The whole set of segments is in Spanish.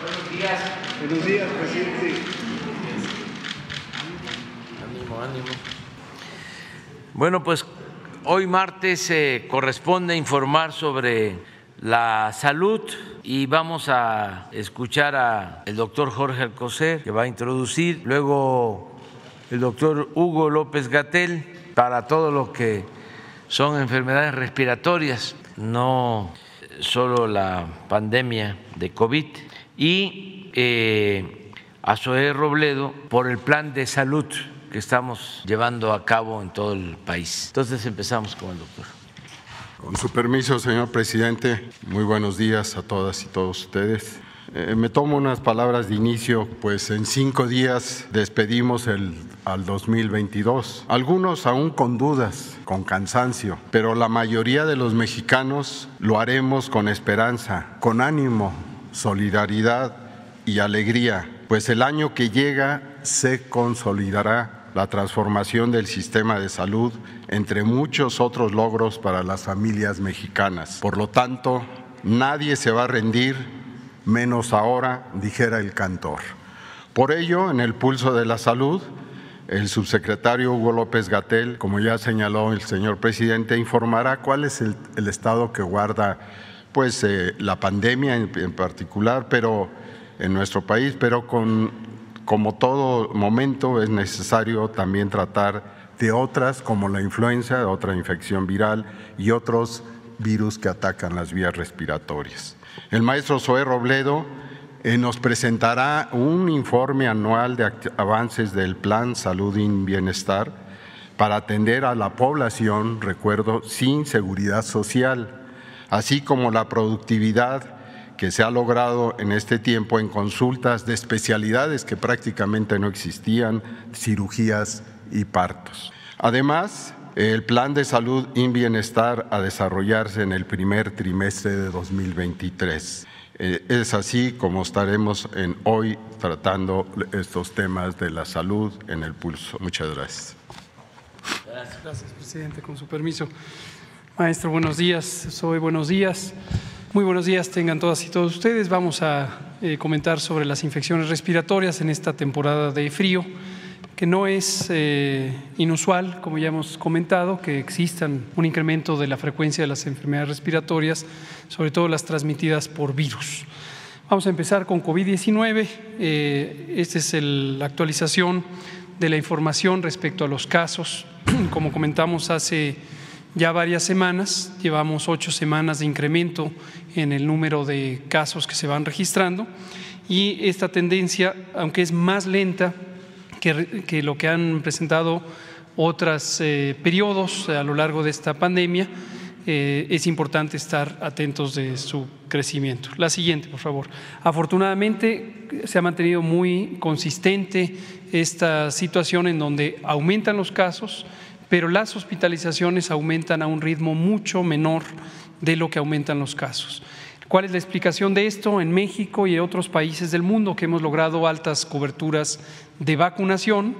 Buenos días. Buenos días, presidente. Ánimo, ánimo. Bueno, pues hoy martes eh, corresponde informar sobre la salud y vamos a escuchar al doctor Jorge Alcocer que va a introducir, luego el doctor Hugo López Gatel para todo lo que son enfermedades respiratorias, no solo la pandemia de COVID, y eh, a Zoé Robledo por el plan de salud que estamos llevando a cabo en todo el país. Entonces empezamos con el doctor. Con su permiso, señor presidente, muy buenos días a todas y todos ustedes. Eh, me tomo unas palabras de inicio, pues en cinco días despedimos el, al 2022. Algunos aún con dudas, con cansancio, pero la mayoría de los mexicanos lo haremos con esperanza, con ánimo, solidaridad y alegría, pues el año que llega se consolidará la transformación del sistema de salud, entre muchos otros logros para las familias mexicanas. Por lo tanto, nadie se va a rendir, menos ahora, dijera el cantor. Por ello, en el pulso de la salud, el subsecretario Hugo López Gatel, como ya señaló el señor presidente, informará cuál es el, el estado que guarda pues, eh, la pandemia en, en particular, pero en nuestro país, pero con como todo momento es necesario también tratar de otras como la influenza, otra infección viral y otros virus que atacan las vías respiratorias. El maestro Zoé Robledo eh, nos presentará un informe anual de avances del Plan Salud y Bienestar para atender a la población, recuerdo, sin seguridad social, así como la productividad que se ha logrado en este tiempo en consultas de especialidades que prácticamente no existían, cirugías y partos. Además, el plan de salud y bienestar a desarrollarse en el primer trimestre de 2023. Eh, es así como estaremos hoy tratando estos temas de la salud en el pulso. Muchas gracias. Gracias, gracias presidente. Con su permiso. Maestro, buenos días. Soy buenos días. Muy buenos días tengan todas y todos ustedes. Vamos a eh, comentar sobre las infecciones respiratorias en esta temporada de frío, que no es eh, inusual, como ya hemos comentado, que existan un incremento de la frecuencia de las enfermedades respiratorias, sobre todo las transmitidas por virus. Vamos a empezar con COVID-19. Eh, esta es la actualización de la información respecto a los casos. Como comentamos hace ya varias semanas, llevamos ocho semanas de incremento en el número de casos que se van registrando y esta tendencia, aunque es más lenta que, que lo que han presentado otros eh, periodos a lo largo de esta pandemia, eh, es importante estar atentos de su crecimiento. La siguiente, por favor. Afortunadamente se ha mantenido muy consistente esta situación en donde aumentan los casos, pero las hospitalizaciones aumentan a un ritmo mucho menor de lo que aumentan los casos. ¿Cuál es la explicación de esto? En México y en otros países del mundo que hemos logrado altas coberturas de vacunación,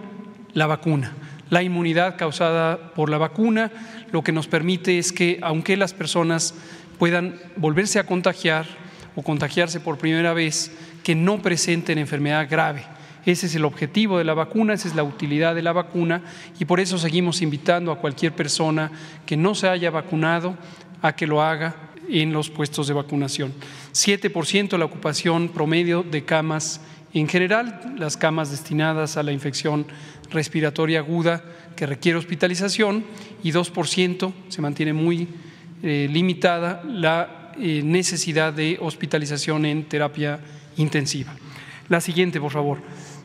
la vacuna. La inmunidad causada por la vacuna lo que nos permite es que aunque las personas puedan volverse a contagiar o contagiarse por primera vez, que no presenten enfermedad grave ese es el objetivo de la vacuna, esa es la utilidad de la vacuna y por eso seguimos invitando a cualquier persona que no se haya vacunado a que lo haga en los puestos de vacunación. 7% la ocupación promedio de camas en general, las camas destinadas a la infección respiratoria aguda que requiere hospitalización y 2% se mantiene muy eh, limitada la eh, necesidad de hospitalización en terapia intensiva. La siguiente, por favor.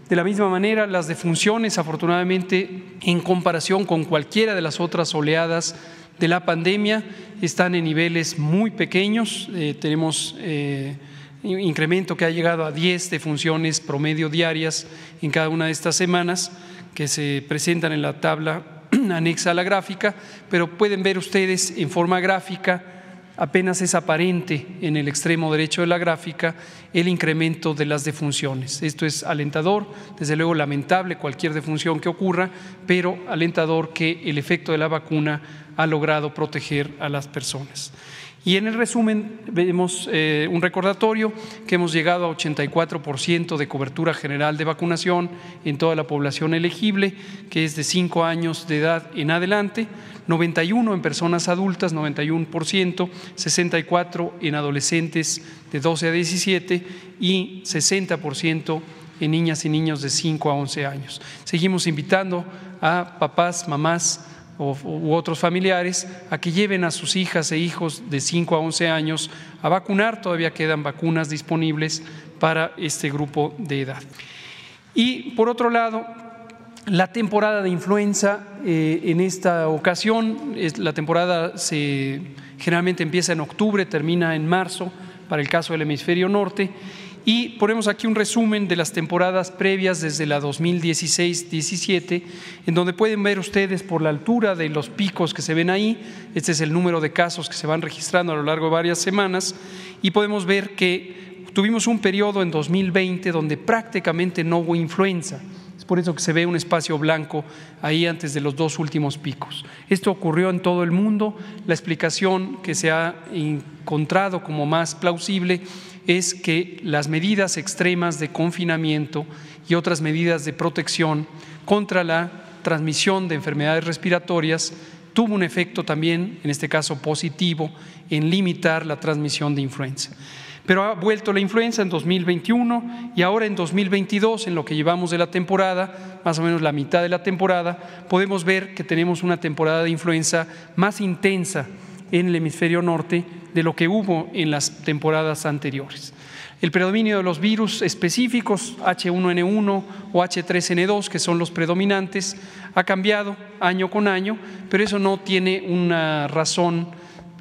De la misma manera, las defunciones, afortunadamente, en comparación con cualquiera de las otras oleadas de la pandemia, están en niveles muy pequeños. Eh, tenemos eh, incremento que ha llegado a 10 defunciones promedio diarias en cada una de estas semanas que se presentan en la tabla anexa a la gráfica, pero pueden ver ustedes en forma gráfica apenas es aparente en el extremo derecho de la gráfica el incremento de las defunciones. Esto es alentador, desde luego lamentable cualquier defunción que ocurra, pero alentador que el efecto de la vacuna ha logrado proteger a las personas. Y en el resumen vemos eh, un recordatorio que hemos llegado a 84% de cobertura general de vacunación en toda la población elegible, que es de 5 años de edad en adelante, 91 en personas adultas, 91%, 64 en adolescentes de 12 a 17 y 60% en niñas y niños de 5 a 11 años. Seguimos invitando a papás, mamás, u otros familiares a que lleven a sus hijas e hijos de 5 a 11 años a vacunar. Todavía quedan vacunas disponibles para este grupo de edad. Y por otro lado, la temporada de influenza eh, en esta ocasión, es, la temporada se, generalmente empieza en octubre, termina en marzo para el caso del hemisferio norte y ponemos aquí un resumen de las temporadas previas desde la 2016-17, en donde pueden ver ustedes por la altura de los picos que se ven ahí, este es el número de casos que se van registrando a lo largo de varias semanas, y podemos ver que tuvimos un periodo en 2020 donde prácticamente no hubo influenza. Es por eso que se ve un espacio blanco ahí antes de los dos últimos picos. Esto ocurrió en todo el mundo. La explicación que se ha encontrado como más plausible es que las medidas extremas de confinamiento y otras medidas de protección contra la transmisión de enfermedades respiratorias tuvo un efecto también, en este caso positivo, en limitar la transmisión de influenza. Pero ha vuelto la influenza en 2021 y ahora en 2022, en lo que llevamos de la temporada, más o menos la mitad de la temporada, podemos ver que tenemos una temporada de influenza más intensa en el hemisferio norte de lo que hubo en las temporadas anteriores. El predominio de los virus específicos, H1N1 o H3N2, que son los predominantes, ha cambiado año con año, pero eso no tiene una razón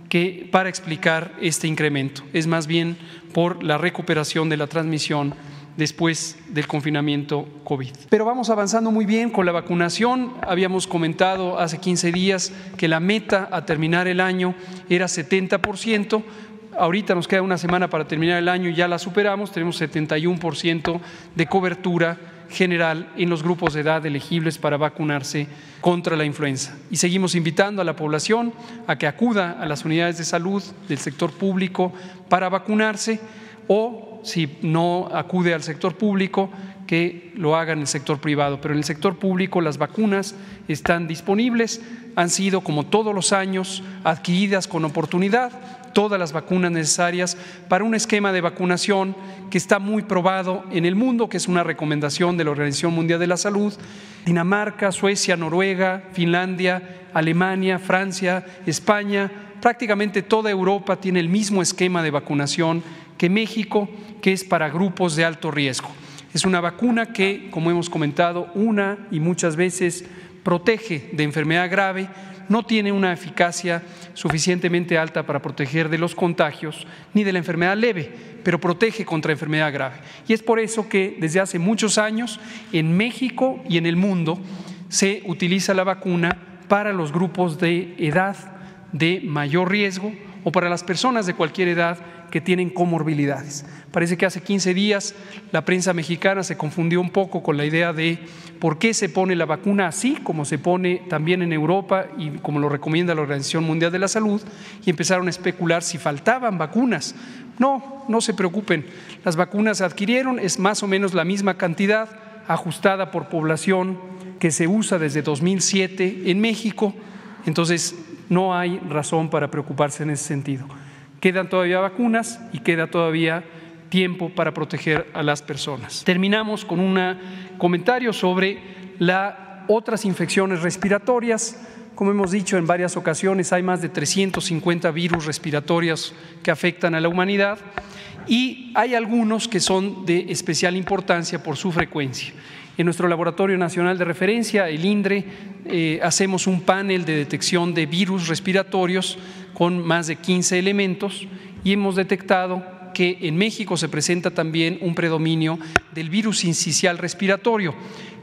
que, para explicar este incremento. Es más bien por la recuperación de la transmisión después del confinamiento COVID. Pero vamos avanzando muy bien con la vacunación. Habíamos comentado hace 15 días que la meta a terminar el año era 70%. Ahorita nos queda una semana para terminar el año y ya la superamos. Tenemos 71% de cobertura general en los grupos de edad elegibles para vacunarse contra la influenza. Y seguimos invitando a la población a que acuda a las unidades de salud del sector público para vacunarse o si no acude al sector público, que lo haga en el sector privado. Pero en el sector público las vacunas están disponibles, han sido, como todos los años, adquiridas con oportunidad todas las vacunas necesarias para un esquema de vacunación que está muy probado en el mundo, que es una recomendación de la Organización Mundial de la Salud. Dinamarca, Suecia, Noruega, Finlandia, Alemania, Francia, España, prácticamente toda Europa tiene el mismo esquema de vacunación que México, que es para grupos de alto riesgo. Es una vacuna que, como hemos comentado, una y muchas veces protege de enfermedad grave, no tiene una eficacia suficientemente alta para proteger de los contagios ni de la enfermedad leve, pero protege contra enfermedad grave. Y es por eso que desde hace muchos años en México y en el mundo se utiliza la vacuna para los grupos de edad de mayor riesgo o para las personas de cualquier edad que tienen comorbilidades. Parece que hace 15 días la prensa mexicana se confundió un poco con la idea de por qué se pone la vacuna así, como se pone también en Europa y como lo recomienda la Organización Mundial de la Salud, y empezaron a especular si faltaban vacunas. No, no se preocupen, las vacunas se adquirieron, es más o menos la misma cantidad ajustada por población que se usa desde 2007 en México, entonces no hay razón para preocuparse en ese sentido. Quedan todavía vacunas y queda todavía tiempo para proteger a las personas. Terminamos con un comentario sobre las otras infecciones respiratorias. Como hemos dicho en varias ocasiones, hay más de 350 virus respiratorios que afectan a la humanidad y hay algunos que son de especial importancia por su frecuencia. En nuestro Laboratorio Nacional de Referencia, el INDRE, eh, hacemos un panel de detección de virus respiratorios con más de 15 elementos y hemos detectado que en México se presenta también un predominio del virus incisional respiratorio.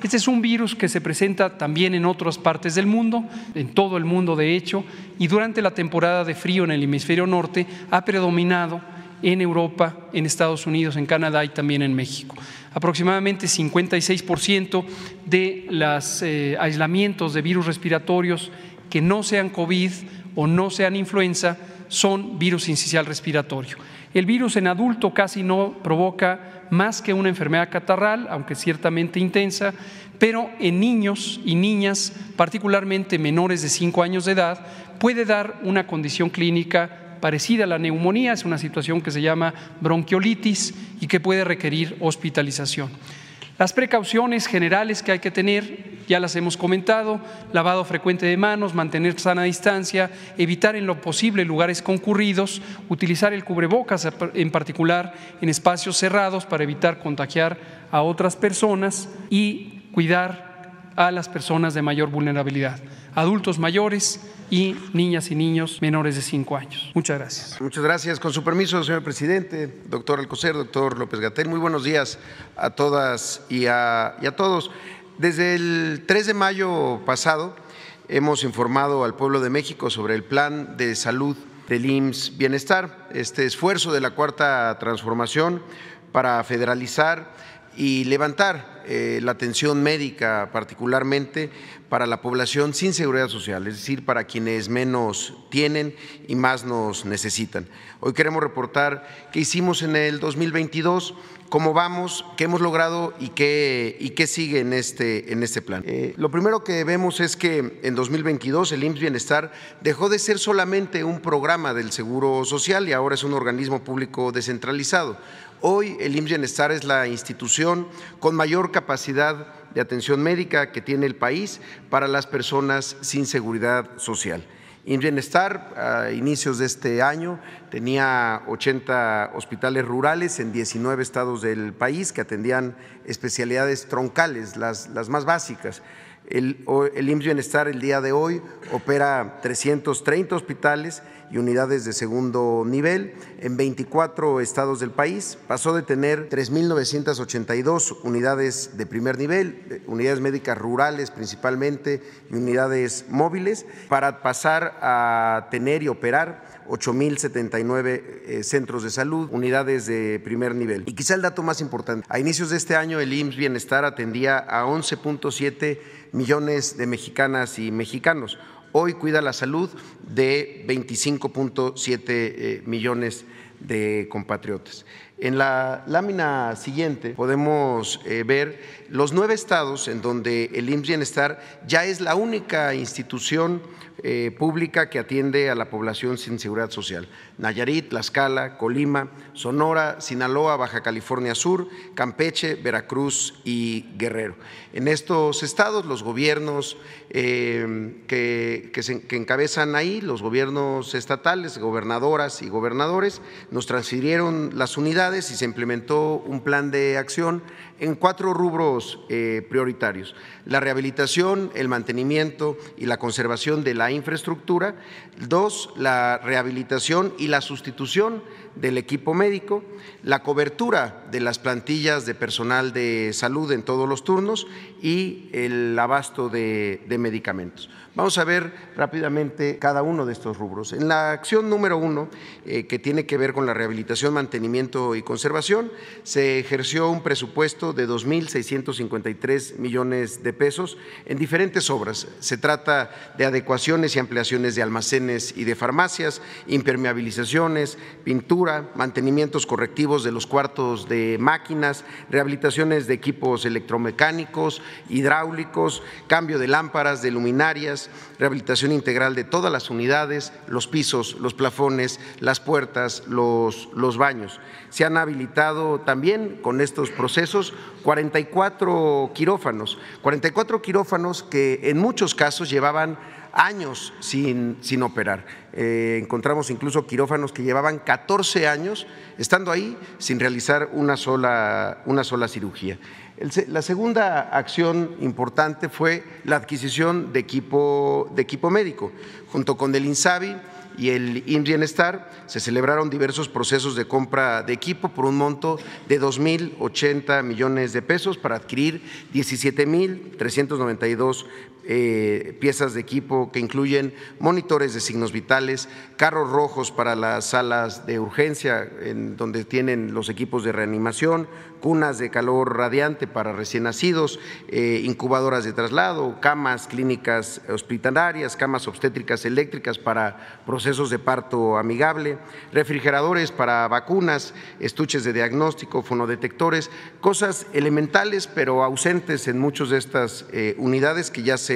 Este es un virus que se presenta también en otras partes del mundo, en todo el mundo de hecho, y durante la temporada de frío en el hemisferio norte ha predominado en Europa, en Estados Unidos, en Canadá y también en México. Aproximadamente 56% de los eh, aislamientos de virus respiratorios que no sean COVID o no sean influenza son virus incisional respiratorio. El virus en adulto casi no provoca más que una enfermedad catarral, aunque ciertamente intensa, pero en niños y niñas, particularmente menores de 5 años de edad, puede dar una condición clínica parecida a la neumonía, es una situación que se llama bronquiolitis y que puede requerir hospitalización. Las precauciones generales que hay que tener, ya las hemos comentado, lavado frecuente de manos, mantener sana distancia, evitar en lo posible lugares concurridos, utilizar el cubrebocas en particular en espacios cerrados para evitar contagiar a otras personas y cuidar a las personas de mayor vulnerabilidad, adultos mayores, y niñas y niños menores de 5 años. Muchas gracias. Muchas gracias. Con su permiso, señor presidente, doctor Alcocer, doctor López Gatel, muy buenos días a todas y a, y a todos. Desde el 3 de mayo pasado hemos informado al pueblo de México sobre el plan de salud del IMSS Bienestar, este esfuerzo de la cuarta transformación para federalizar y levantar eh, la atención médica particularmente para la población sin seguridad social, es decir, para quienes menos tienen y más nos necesitan. Hoy queremos reportar qué hicimos en el 2022, cómo vamos, qué hemos logrado y qué, y qué sigue en este, en este plan. Eh, lo primero que vemos es que en 2022 el IMSS Bienestar dejó de ser solamente un programa del Seguro Social y ahora es un organismo público descentralizado. Hoy el IMSS Bienestar es la institución con mayor capacidad de atención médica que tiene el país para las personas sin seguridad social. IMSS Bienestar, a inicios de este año, tenía 80 hospitales rurales en 19 estados del país que atendían especialidades troncales, las, las más básicas. El, el IMSS Bienestar el día de hoy opera 330 hospitales y unidades de segundo nivel en 24 estados del país. Pasó de tener 3.982 unidades de primer nivel, eh, unidades médicas rurales principalmente y unidades móviles, para pasar a tener y operar 8.079 eh, centros de salud, unidades de primer nivel. Y quizá el dato más importante, a inicios de este año el IMSS Bienestar atendía a 11.7 millones de mexicanas y mexicanos hoy cuida la salud de 25.7 eh, millones de compatriotas. En la lámina siguiente podemos eh, ver los nueve estados en donde el IMSS Bienestar ya es la única institución eh, pública que atiende a la población sin seguridad social. Nayarit, Tlaxcala, Colima, Sonora, Sinaloa, Baja California Sur, Campeche, Veracruz y Guerrero. En estos estados los gobiernos eh, que, que encabezan ahí, los gobiernos estatales, gobernadoras y gobernadores, nos transfirieron las unidades y se implementó un plan de acción en cuatro rubros eh, prioritarios. La rehabilitación, el mantenimiento y la conservación de la infraestructura. Dos, la rehabilitación y la sustitución del equipo médico, la cobertura de las plantillas de personal de salud en todos los turnos y el abasto de, medicamentos. Vamos a ver rápidamente cada uno de estos rubros. En la acción número uno, eh, que tiene que ver con la rehabilitación, mantenimiento y conservación, se ejerció un presupuesto de 2.653 millones de pesos en diferentes obras. Se trata de adecuaciones y ampliaciones de almacenes y de farmacias, impermeabilizaciones, pintura, mantenimientos correctivos de los cuartos de máquinas, rehabilitaciones de equipos electromecánicos, hidráulicos, cambio de lámparas, de luminarias, rehabilitación integral de todas las unidades, los pisos, los plafones, las puertas, los, baños. Se han habilitado también con estos procesos 44 quirófanos, 44 quirófanos que en muchos casos llevaban años sin, operar. Eh, encontramos incluso quirófanos que llevaban 14 años estando ahí sin realizar una sola cirugía. La segunda acción importante fue la adquisición de equipo, médico. Junto con el INSABI, y el IN Bienestar se celebraron diversos procesos de compra de equipo por un monto de 2.080 millones de pesos para adquirir 17.392 eh, piezas de equipo que incluyen monitores de signos vitales, carros rojos para las salas de urgencia, en donde tienen los equipos de reanimación, cunas de calor radiante para recién nacidos, eh, incubadoras de traslado, camas clínicas hospitalarias, camas obstétricas eléctricas para procesos de parto amigable, refrigeradores para vacunas, estuches de diagnóstico, fonodetectores, cosas elementales pero ausentes en muchas de estas eh, unidades que ya se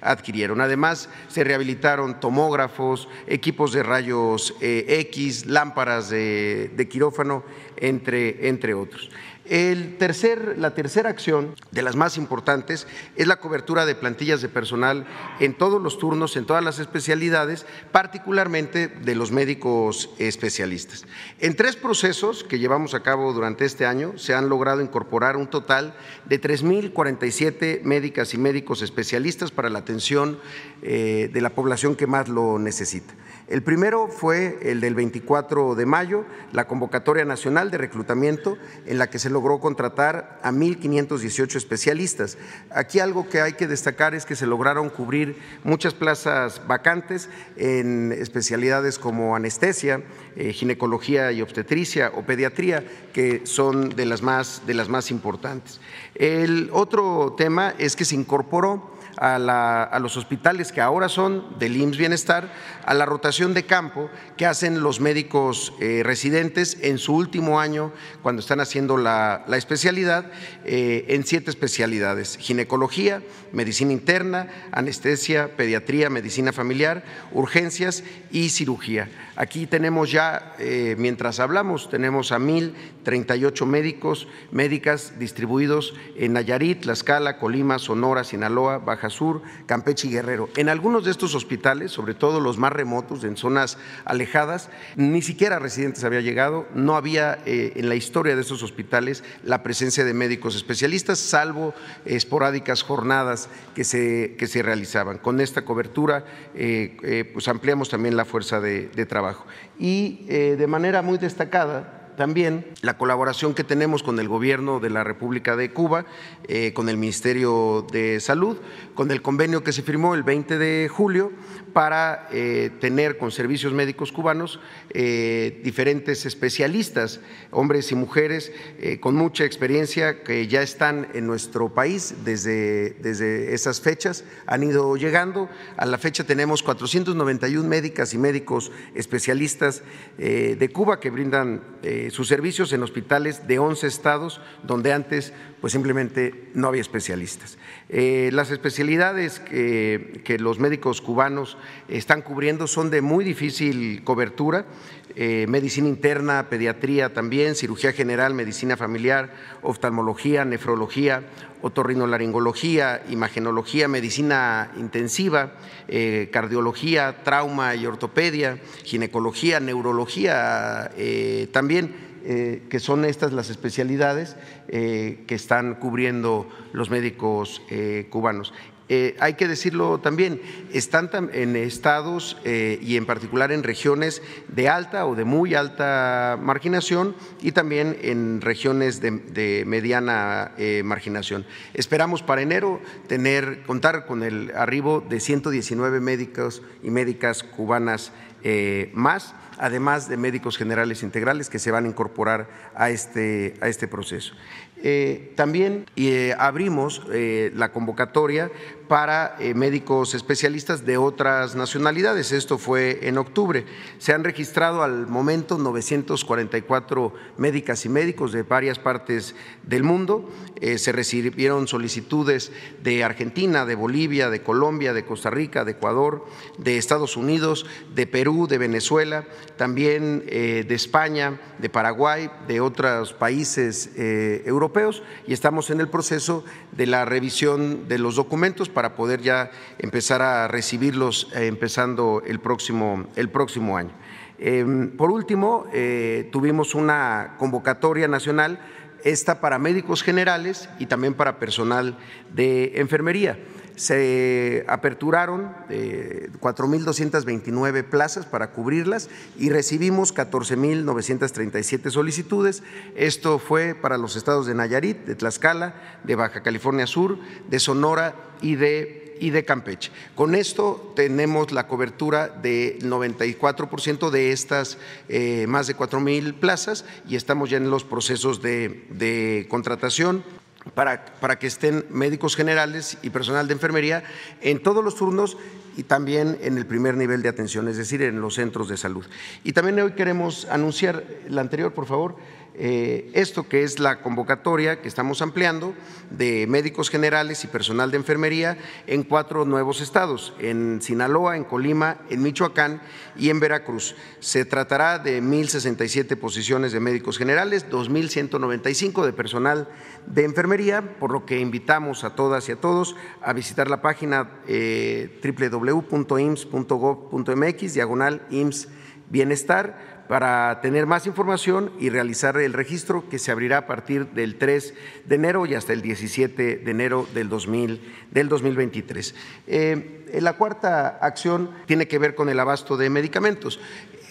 adquirieron. Además, se rehabilitaron tomógrafos, equipos de rayos eh, X, lámparas de, de quirófano, entre, entre otros. El tercer, la tercera acción, de las más importantes, es la cobertura de plantillas de personal en todos los turnos, en todas las especialidades, particularmente de los médicos especialistas. En tres procesos que llevamos a cabo durante este año se han logrado incorporar un total de 3.047 médicas y médicos especialistas para la atención eh, de la población que más lo necesita. El primero fue el del 24 de mayo, la convocatoria nacional de reclutamiento en la que se logró contratar a 1.518 especialistas. Aquí algo que hay que destacar es que se lograron cubrir muchas plazas vacantes en especialidades como anestesia, eh, ginecología y obstetricia o pediatría, que son de las más, de las más importantes. El otro tema es que se incorporó a, los hospitales que ahora son del IMSS Bienestar, a la rotación de campo que hacen los médicos eh, residentes en su último año cuando están haciendo la, especialidad eh, en siete especialidades, ginecología, medicina interna, anestesia, pediatría, medicina familiar, urgencias y cirugía. Aquí tenemos ya, eh, mientras hablamos, tenemos a 1.038 médicos, médicas distribuidos en Nayarit, Tlaxcala, Colima, Sonora, Sinaloa, Baja Sur, Campeche y Guerrero. En algunos de estos hospitales, sobre todo los más remotos, en zonas alejadas, ni siquiera residentes había llegado, no había eh, en la historia de esos hospitales la presencia de médicos especialistas, salvo esporádicas jornadas que se, que se realizaban. Con esta cobertura, eh, pues ampliamos también la fuerza de trabajo. Y eh, de manera muy destacada, también la colaboración que tenemos con el gobierno de la República de Cuba, eh, con el Ministerio de Salud, con el convenio que se firmó el 20 de julio para eh, tener con servicios médicos cubanos eh, diferentes especialistas, hombres y mujeres con mucha experiencia que ya están en nuestro país desde, desde esas fechas, han ido llegando. A la fecha tenemos 491 médicas y médicos especialistas de Cuba que brindan sus servicios en hospitales de 11 estados donde antes pues simplemente no había especialistas. Eh, las especialidades que, que, los médicos cubanos están cubriendo son de muy difícil cobertura, eh, medicina interna, pediatría también, cirugía general, medicina familiar, oftalmología, nefrología, otorrinolaringología, imagenología, medicina intensiva, eh, cardiología, trauma y ortopedia, ginecología, neurología también eh, que son estas las especialidades eh, que están cubriendo los médicos eh, cubanos. Hay que decirlo también, están en estados y en particular en regiones de alta o de muy alta marginación y también en regiones de, mediana marginación. Esperamos para enero tener, contar con el arribo de 119 médicos y médicas cubanas más además de médicos generales integrales que se van a incorporar a este, a este proceso. Eh, también eh, abrimos eh, la convocatoria para médicos especialistas de otras nacionalidades. Esto fue en octubre. Se han registrado al momento 944 médicas y médicos de varias partes del mundo. se recibieron solicitudes de Argentina, de Bolivia, de Colombia, de Costa Rica, de Ecuador, de Estados Unidos, de Perú, de Venezuela, también de España, de Paraguay, de otros países europeos y estamos en el proceso de la revisión de los documentos para poder ya empezar a recibirlos eh, empezando el próximo, el próximo año. Em, por último, eh, tuvimos una convocatoria nacional, esta para médicos generales y también para personal de enfermería se aperturaron 4.229 eh, plazas para cubrirlas y recibimos 14.937 solicitudes. Esto fue para los estados de Nayarit, de Tlaxcala, de Baja California Sur, de Sonora y de y de Campeche. Con esto tenemos la cobertura de 94% de estas eh, más de 4 mil plazas y estamos ya en los procesos de contratación para, para, que estén médicos generales y personal de enfermería en todos los turnos y también en el primer nivel de atención, es decir, en los centros de salud. Y también hoy queremos anunciar, la anterior, por favor, esto que es la convocatoria que estamos ampliando de médicos generales y personal de enfermería en cuatro nuevos estados, en Sinaloa, en Colima, en Michoacán y en Veracruz. Se tratará de 1.067 posiciones de médicos generales, 2.195 de personal de enfermería, por lo que invitamos a todas y a todos a visitar la página eh, www.ims.gov.mx, diagonal IMSS Bienestar para tener más información y realizar el registro que se abrirá a partir del 3 de enero y hasta el 17 de enero del, 2000, del 2023. Eh, la cuarta acción tiene que ver con el abasto de medicamentos.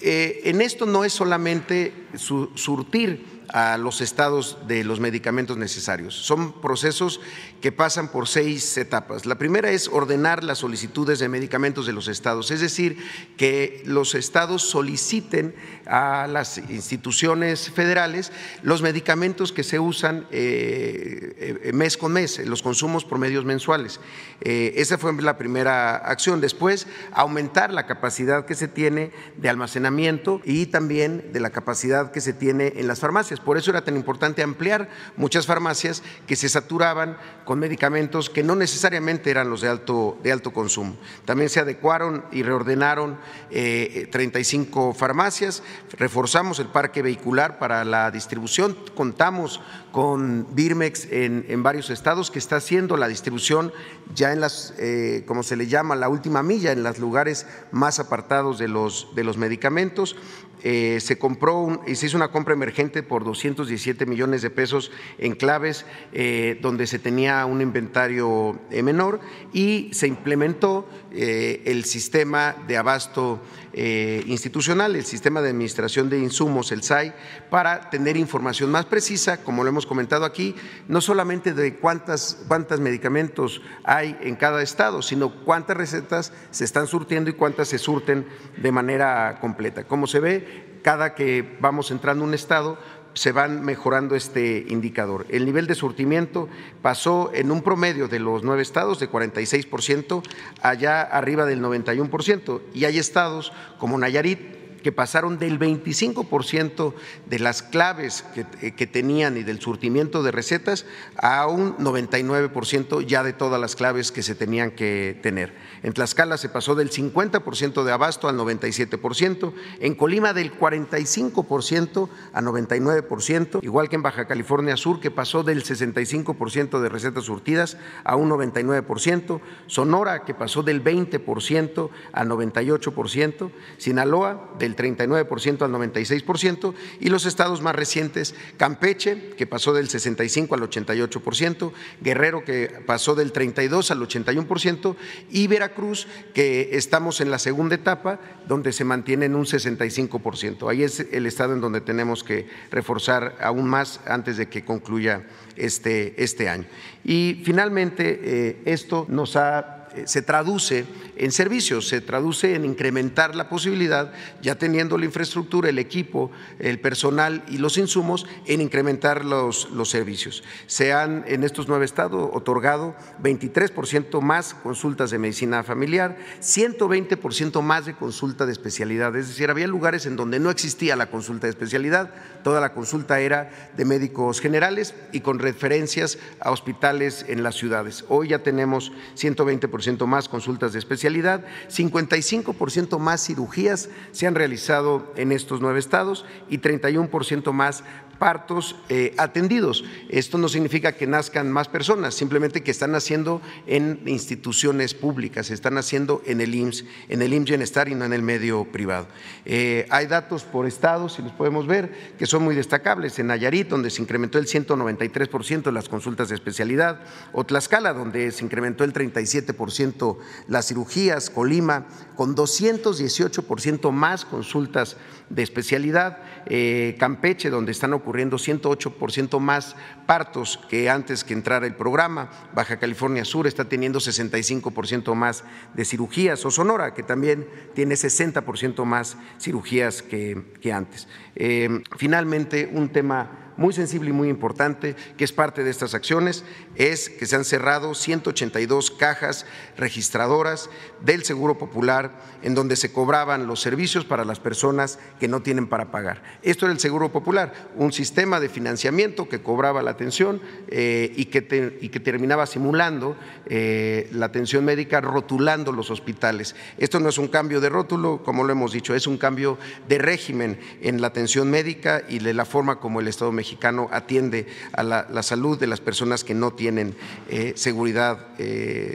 Eh, en esto no es solamente surtir a los estados de los medicamentos necesarios. Son procesos que pasan por seis etapas. La primera es ordenar las solicitudes de medicamentos de los estados, es decir, que los estados soliciten a las instituciones federales los medicamentos que se usan eh, eh, mes con mes, los consumos por medios mensuales. Eh, esa fue la primera acción. Después, aumentar la capacidad que se tiene de almacenamiento y también de la capacidad que se tiene en las farmacias por eso era tan importante ampliar muchas farmacias que se saturaban con medicamentos que no necesariamente eran los de alto, de alto consumo. También se adecuaron y reordenaron 35 eh, farmacias, reforzamos el parque vehicular para la distribución, contamos con Birmex en, varios estados que está haciendo la distribución ya en las, eh, como se le llama, la última milla, en los lugares más apartados de los, de los medicamentos. Eh, se compró y se hizo una compra emergente por 217 millones de pesos en claves eh, donde se tenía un inventario eh, menor y se implementó el sistema de abasto institucional, el sistema de administración de insumos, el SAI, para tener información más precisa, como lo hemos comentado aquí, no solamente de cuántas, cuántos medicamentos hay en cada estado, sino cuántas recetas se están surtiendo y cuántas se surten de manera completa. Como se ve, cada que vamos entrando a un estado, se van mejorando este indicador. El nivel de surtimiento pasó en un promedio de los nueve estados de 46% allá arriba del 91% y hay estados como Nayarit que pasaron del 25% de las claves eh, que, tenían y del surtimiento de recetas a un 99% ya de todas las claves que se tenían que tener. En Tlaxcala se pasó del 50% de abasto al 97%, en Colima del 45% a 99%, igual que en Baja California Sur que pasó del 65% de recetas surtidas a un 99%, Sonora que pasó del 20% a 98%, Sinaloa del 39% al 96%, y los estados más recientes, Campeche, que pasó del 65 al 88%, Guerrero, que pasó del 32 al 81%, y Veracruz, que estamos en la segunda etapa, donde se mantiene en un 65%. Ahí es el estado en donde tenemos que reforzar aún más antes de que concluya este, este año. Y finalmente, eh, esto nos ha se traduce en servicios, se traduce en incrementar la posibilidad, ya teniendo la infraestructura, el equipo, el personal y los insumos, en incrementar los, servicios. Se han en estos nueve estados otorgado 23% más consultas de medicina familiar, 120% más de consulta de especialidad, es decir, había lugares en donde no existía la consulta de especialidad, toda la consulta era de médicos generales y con referencias a hospitales en las ciudades. Hoy ya tenemos 120% más consultas de especialidad, 55% más cirugías se han realizado en estos nueve estados y 31% más partos eh, atendidos. Esto no significa que nazcan más personas, simplemente que están naciendo en instituciones públicas, están naciendo en el IMSS, en el IMSS Bienestar y no en el medio privado. Eh, hay datos por estados, si los podemos ver, que son muy destacables. En Nayarit, donde se incrementó el 193% de las consultas de especialidad, o Tlaxcala, donde se incrementó el 37% las cirugías, Colima, con 218% más consultas de especialidad, eh, Campeche, donde están ocurriendo 108% más partos que antes que entrara el programa, Baja California Sur está teniendo 65% más de cirugías, o Sonora, que también tiene 60% más cirugías que, antes. Eh, finalmente, un tema muy sensible y muy importante que es parte de estas acciones es que se han cerrado 182 cajas registradoras del Seguro Popular en donde se cobraban los servicios para las personas que no tienen para pagar. Esto era el Seguro Popular, un sistema de financiamiento que cobraba la atención eh, y, que y, que terminaba simulando eh, la atención médica, rotulando los hospitales. Esto no es un cambio de rótulo, como lo hemos dicho, es un cambio de régimen en la atención médica y de la forma como el Estado mexicano atiende a la, salud de las personas que no tienen eh, seguridad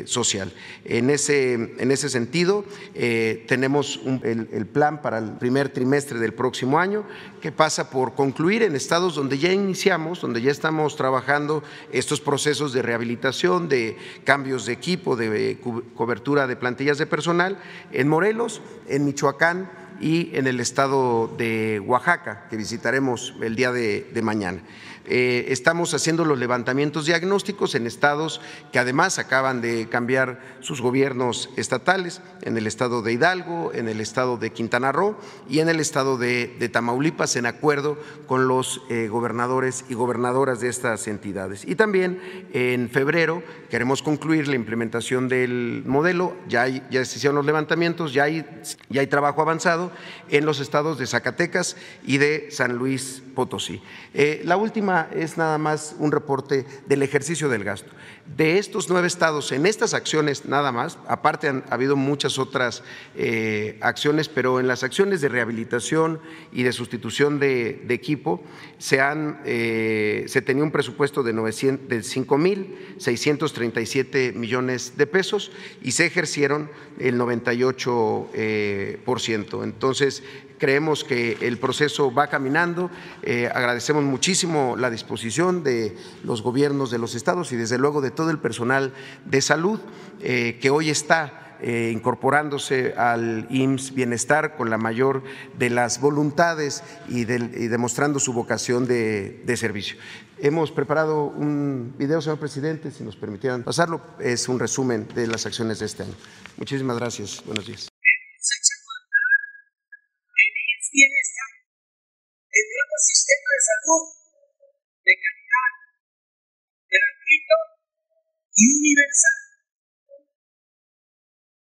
social. En ese, en ese sentido, tenemos el, plan para el primer trimestre del próximo año, que pasa por concluir en estados donde ya iniciamos, donde ya estamos trabajando estos procesos de rehabilitación, de cambios de equipo, de cobertura de plantillas de personal, en Morelos, en Michoacán y en el estado de Oaxaca, que visitaremos el día de mañana. Eh, estamos haciendo los levantamientos diagnósticos en estados que además acaban de cambiar sus gobiernos estatales, en el estado de Hidalgo, en el estado de Quintana Roo y en el estado de, Tamaulipas, en acuerdo con los eh, gobernadores y gobernadoras de estas entidades. Y también en febrero queremos concluir la implementación del modelo, ya, ya se hicieron los levantamientos, ya hay, ya hay trabajo avanzado en los estados de Zacatecas y de San Luis Potosí. Eh, la última es nada más un reporte del ejercicio del gasto. De estos nueve estados, en estas acciones nada más, aparte han ha habido muchas otras eh, acciones, pero en las acciones de rehabilitación y de sustitución de, equipo se, han, eh, se tenía un presupuesto de, 900, de 5.637 millones de pesos y se ejercieron el 98 por ciento. Entonces, creemos que el proceso va caminando. Eh, agradecemos muchísimo la disposición de los gobiernos de los estados y desde luego de todo el personal de salud eh, que hoy está eh, incorporándose al IMSS Bienestar con la mayor de las voluntades y, demostrando su vocación de, de, servicio. Hemos preparado un video, señor presidente, si nos permitieran pasarlo. Es un resumen de las acciones de este año. Muchísimas gracias. Buenos días. Sistema de salud de calidad, gratuito y universal.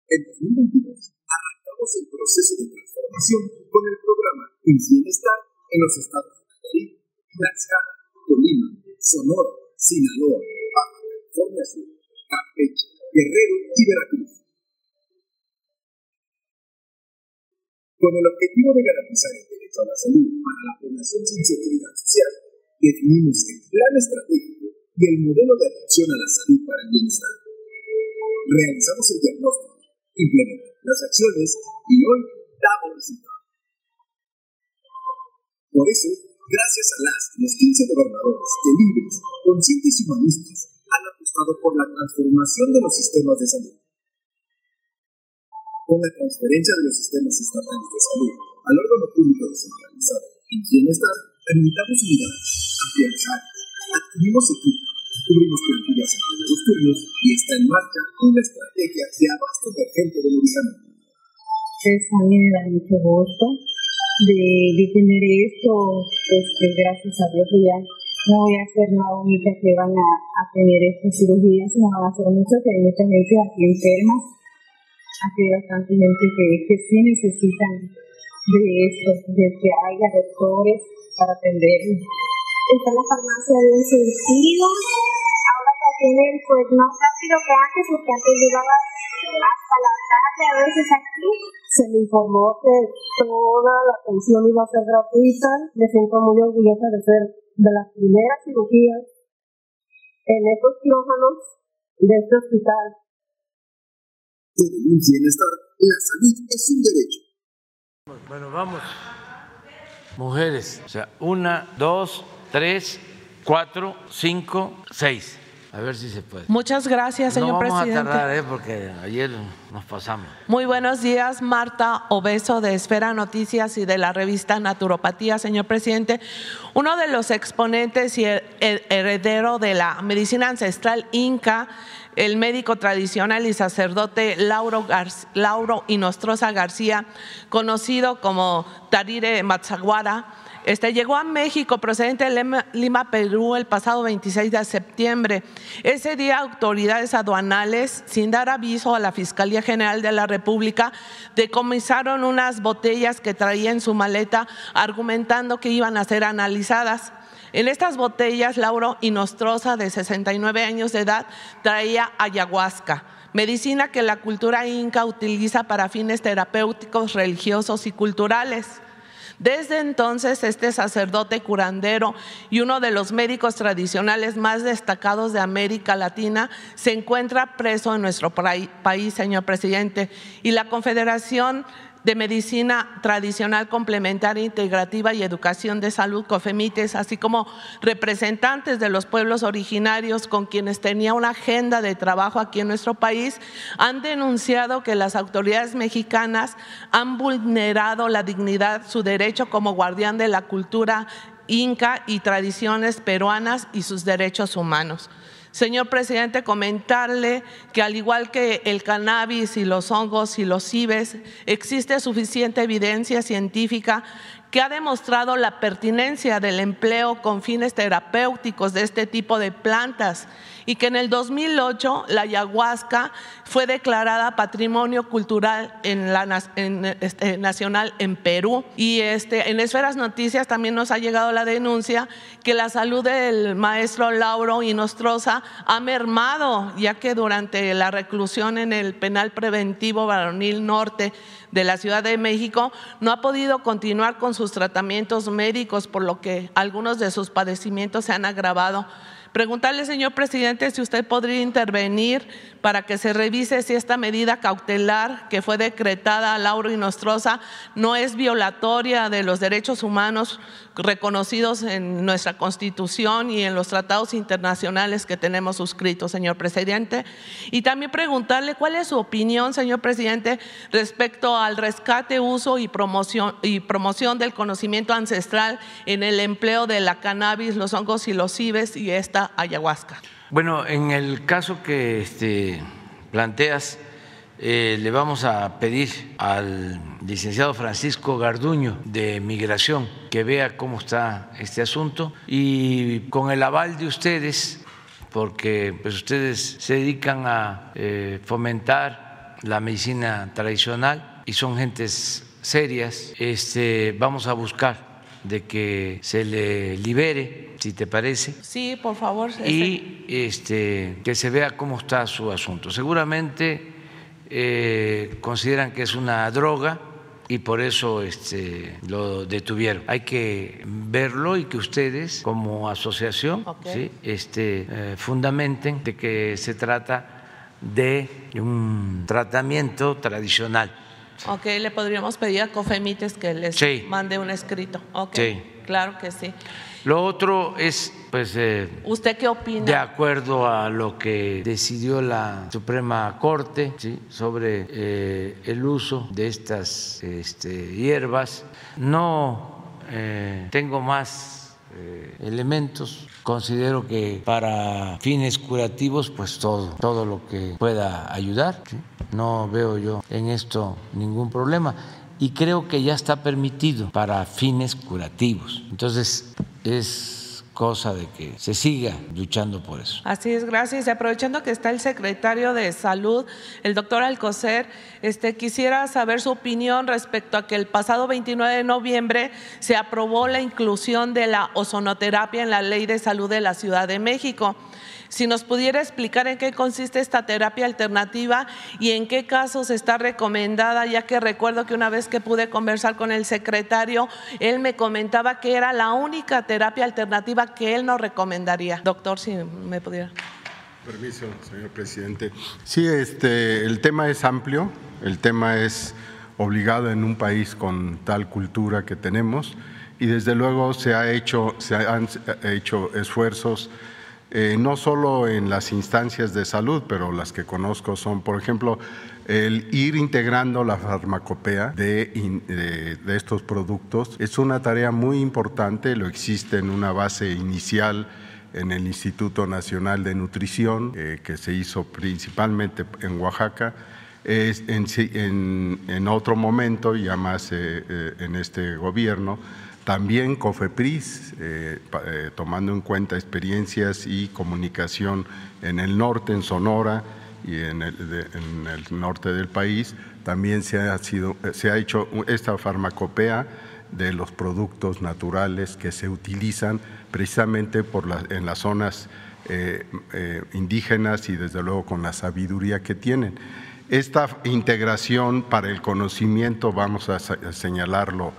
En 2022 arrancamos el proceso de transformación con el programa Bienestar en los estados de Nayarit, Tlaxcala, Colima, Sonora, Sinaloa, Baja California Sur, Campeche, Guerrero y Veracruz. Con el objetivo de garantizar el derecho a la salud para la población sin seguridad social, definimos el plan estratégico y el modelo de atención a la salud para el bienestar. Realizamos el diagnóstico, implementamos las acciones y hoy damos resultados. Por eso, gracias a las los 15 gobernadores que libres, conscientes y humanistas han apostado por la transformación de los sistemas de salud. Con la transferencia de los sistemas estatales de salud al órgano público descentralizado en bienestar, permitamos unidades, ampliamos adquirimos equipos, cubrimos plantillas en los turnos y está en marcha una estrategia de abasto emergente de medicamentos. Pues a mí me da mucho gusto de, de tener esto, pues gracias a Dios ya no voy a ser la única que van a, a tener estas cirugías, sino van a ser muchas, hay mucha gente aquí enferma, aquí hay bastante gente que, que sí necesitan de esto, de que haya doctores para atender. Está la farmacia de un sentido. Ahora que tienen pues más rápido que antes, porque antes llegaba hasta la tarde a veces aquí. Se le informó que toda la atención iba a ser gratuita. Me siento muy orgullosa de ser de las primeras cirugías en estos quirófanos de este hospital. Con un bienestar, la salud es un derecho bueno, vamos. Mujeres. O sea, una, dos, tres, cuatro, cinco, seis. A ver si se puede. Muchas gracias, señor no vamos presidente. a tardar, ¿eh? porque ayer nos pasamos. Muy buenos días, Marta Obeso de Esfera Noticias y de la revista Naturopatía, señor presidente. Uno de los exponentes y heredero de la medicina ancestral inca el médico tradicional y sacerdote Lauro, Lauro Inostroza García, conocido como Tarire Matzaguara, Este, llegó a México procedente de Lima, Perú, el pasado 26 de septiembre. Ese día, autoridades aduanales, sin dar aviso a la Fiscalía General de la República, decomisaron unas botellas que traía en su maleta, argumentando que iban a ser analizadas. En estas botellas, Lauro Inostroza, de 69 años de edad, traía ayahuasca medicina que la cultura inca utiliza para fines terapéuticos, religiosos y culturales. Desde entonces, este sacerdote curandero y uno de los médicos tradicionales más destacados de América Latina se encuentra preso en nuestro país, señor presidente, y la Confederación de Medicina Tradicional Complementaria Integrativa y Educación de Salud, COFEMITES, así como representantes de los pueblos originarios con quienes tenía una agenda de trabajo aquí en nuestro país, han denunciado que las autoridades mexicanas han vulnerado la dignidad, su derecho como guardián de la cultura inca y tradiciones peruanas y sus derechos humanos. Señor presidente, comentarle que al igual que el cannabis y los hongos y los cibes, existe suficiente evidencia científica que ha demostrado la pertinencia del empleo con fines terapéuticos de este tipo de plantas y que en el 2008 la ayahuasca fue declarada Patrimonio Cultural en la, este, Nacional en Perú. Y este, en Esferas Noticias también nos ha llegado la denuncia que la salud del maestro Lauro Inostroza ha mermado, ya que durante la reclusión en el penal preventivo varonil norte de la Ciudad de México no ha podido continuar con sus tratamientos médicos, por lo que algunos de sus padecimientos se han agravado Preguntarle, señor presidente, si usted podría intervenir para que se revise si esta medida cautelar que fue decretada a Lauro Nostroza no es violatoria de los derechos humanos reconocidos en nuestra Constitución y en los tratados internacionales que tenemos suscritos, señor presidente. Y también preguntarle cuál es su opinión, señor presidente, respecto al rescate, uso y promoción, y promoción del conocimiento ancestral en el empleo de la cannabis, los hongos y los cibes y esta ayahuasca. Bueno, en el caso que este, planteas, eh, le vamos a pedir al licenciado Francisco Garduño de Migración que vea cómo está este asunto y con el aval de ustedes, porque pues, ustedes se dedican a eh, fomentar la medicina tradicional y son gentes serias, este, vamos a buscar de que se le libere, si te parece. Sí, por favor. Y este, que se vea cómo está su asunto. Seguramente eh, consideran que es una droga y por eso este, lo detuvieron. Hay que verlo y que ustedes como asociación este, eh, fundamenten de que se trata de un tratamiento tradicional. Ok, le podríamos pedir a Cofemites que les mande un escrito. sí. claro que sí. Lo otro es, pues, eh, ¿usted qué opina? De acuerdo a lo que decidió la Suprema Corte sobre eh, el uso de estas este, hierbas, no eh, tengo más elementos. Considero que para fines curativos, pues todo, todo lo que pueda ayudar. No veo yo en esto ningún problema y creo que ya está permitido para fines curativos. Entonces, es cosa de que se siga luchando por eso. Así es, gracias. Y aprovechando que está el secretario de Salud, el doctor Alcocer, este, quisiera saber su opinión respecto a que el pasado 29 de noviembre se aprobó la inclusión de la ozonoterapia en la Ley de Salud de la Ciudad de México. Si nos pudiera explicar en qué consiste esta terapia alternativa y en qué casos está recomendada, ya que recuerdo que una vez que pude conversar con el secretario, él me comentaba que era la única terapia alternativa que él nos recomendaría. Doctor, si me pudiera. Permiso, señor presidente. Sí, este, el tema es amplio, el tema es obligado en un país con tal cultura que tenemos y desde luego se, ha hecho, se han hecho esfuerzos eh, no solo en las instancias de salud, pero las que conozco son, por ejemplo, el ir integrando la farmacopea de, estos productos. Es una tarea muy importante, lo existe en una base inicial en el Instituto Nacional de Nutrición, eh, que se hizo principalmente en Oaxaca. en, otro momento, ya más eh, en este gobierno, También COFEPRIS, eh, eh, tomando en cuenta experiencias y comunicación en el norte, en Sonora y en el, norte del país, también se ha, sido, se ha hecho esta farmacopea de los productos naturales que se utilizan precisamente por en las zonas eh, indígenas y desde luego con la sabiduría que tienen. Esta integración para el conocimiento, vamos a señalarlo,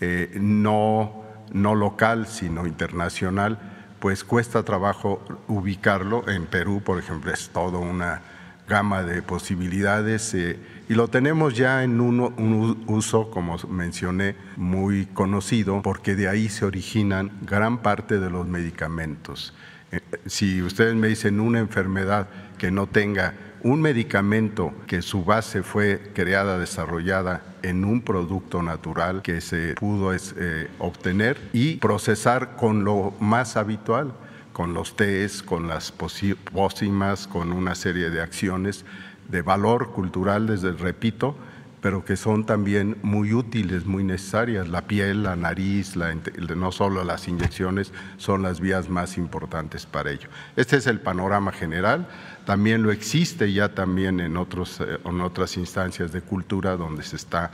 eh, no, no local, sino internacional, pues cuesta trabajo ubicarlo. En Perú, por ejemplo, es toda una gama de posibilidades eh, y lo tenemos ya en un uso, como mencioné, muy conocido, porque de ahí se originan gran parte de los medicamentos. Eh, si ustedes me dicen una enfermedad que no tenga un medicamento que su base fue creada, desarrollada en un producto natural que se pudo eh, obtener y procesar con lo más habitual, con los tés, con las pócimas, con una serie de acciones de valor cultural, desde repito, pero que son también muy útiles, muy necesarias. La piel, la nariz, no solo las inyecciones son las vías más importantes para ello. Este es el panorama general. También lo existe ya también en, otros, eh, en otras instancias de cultura donde se está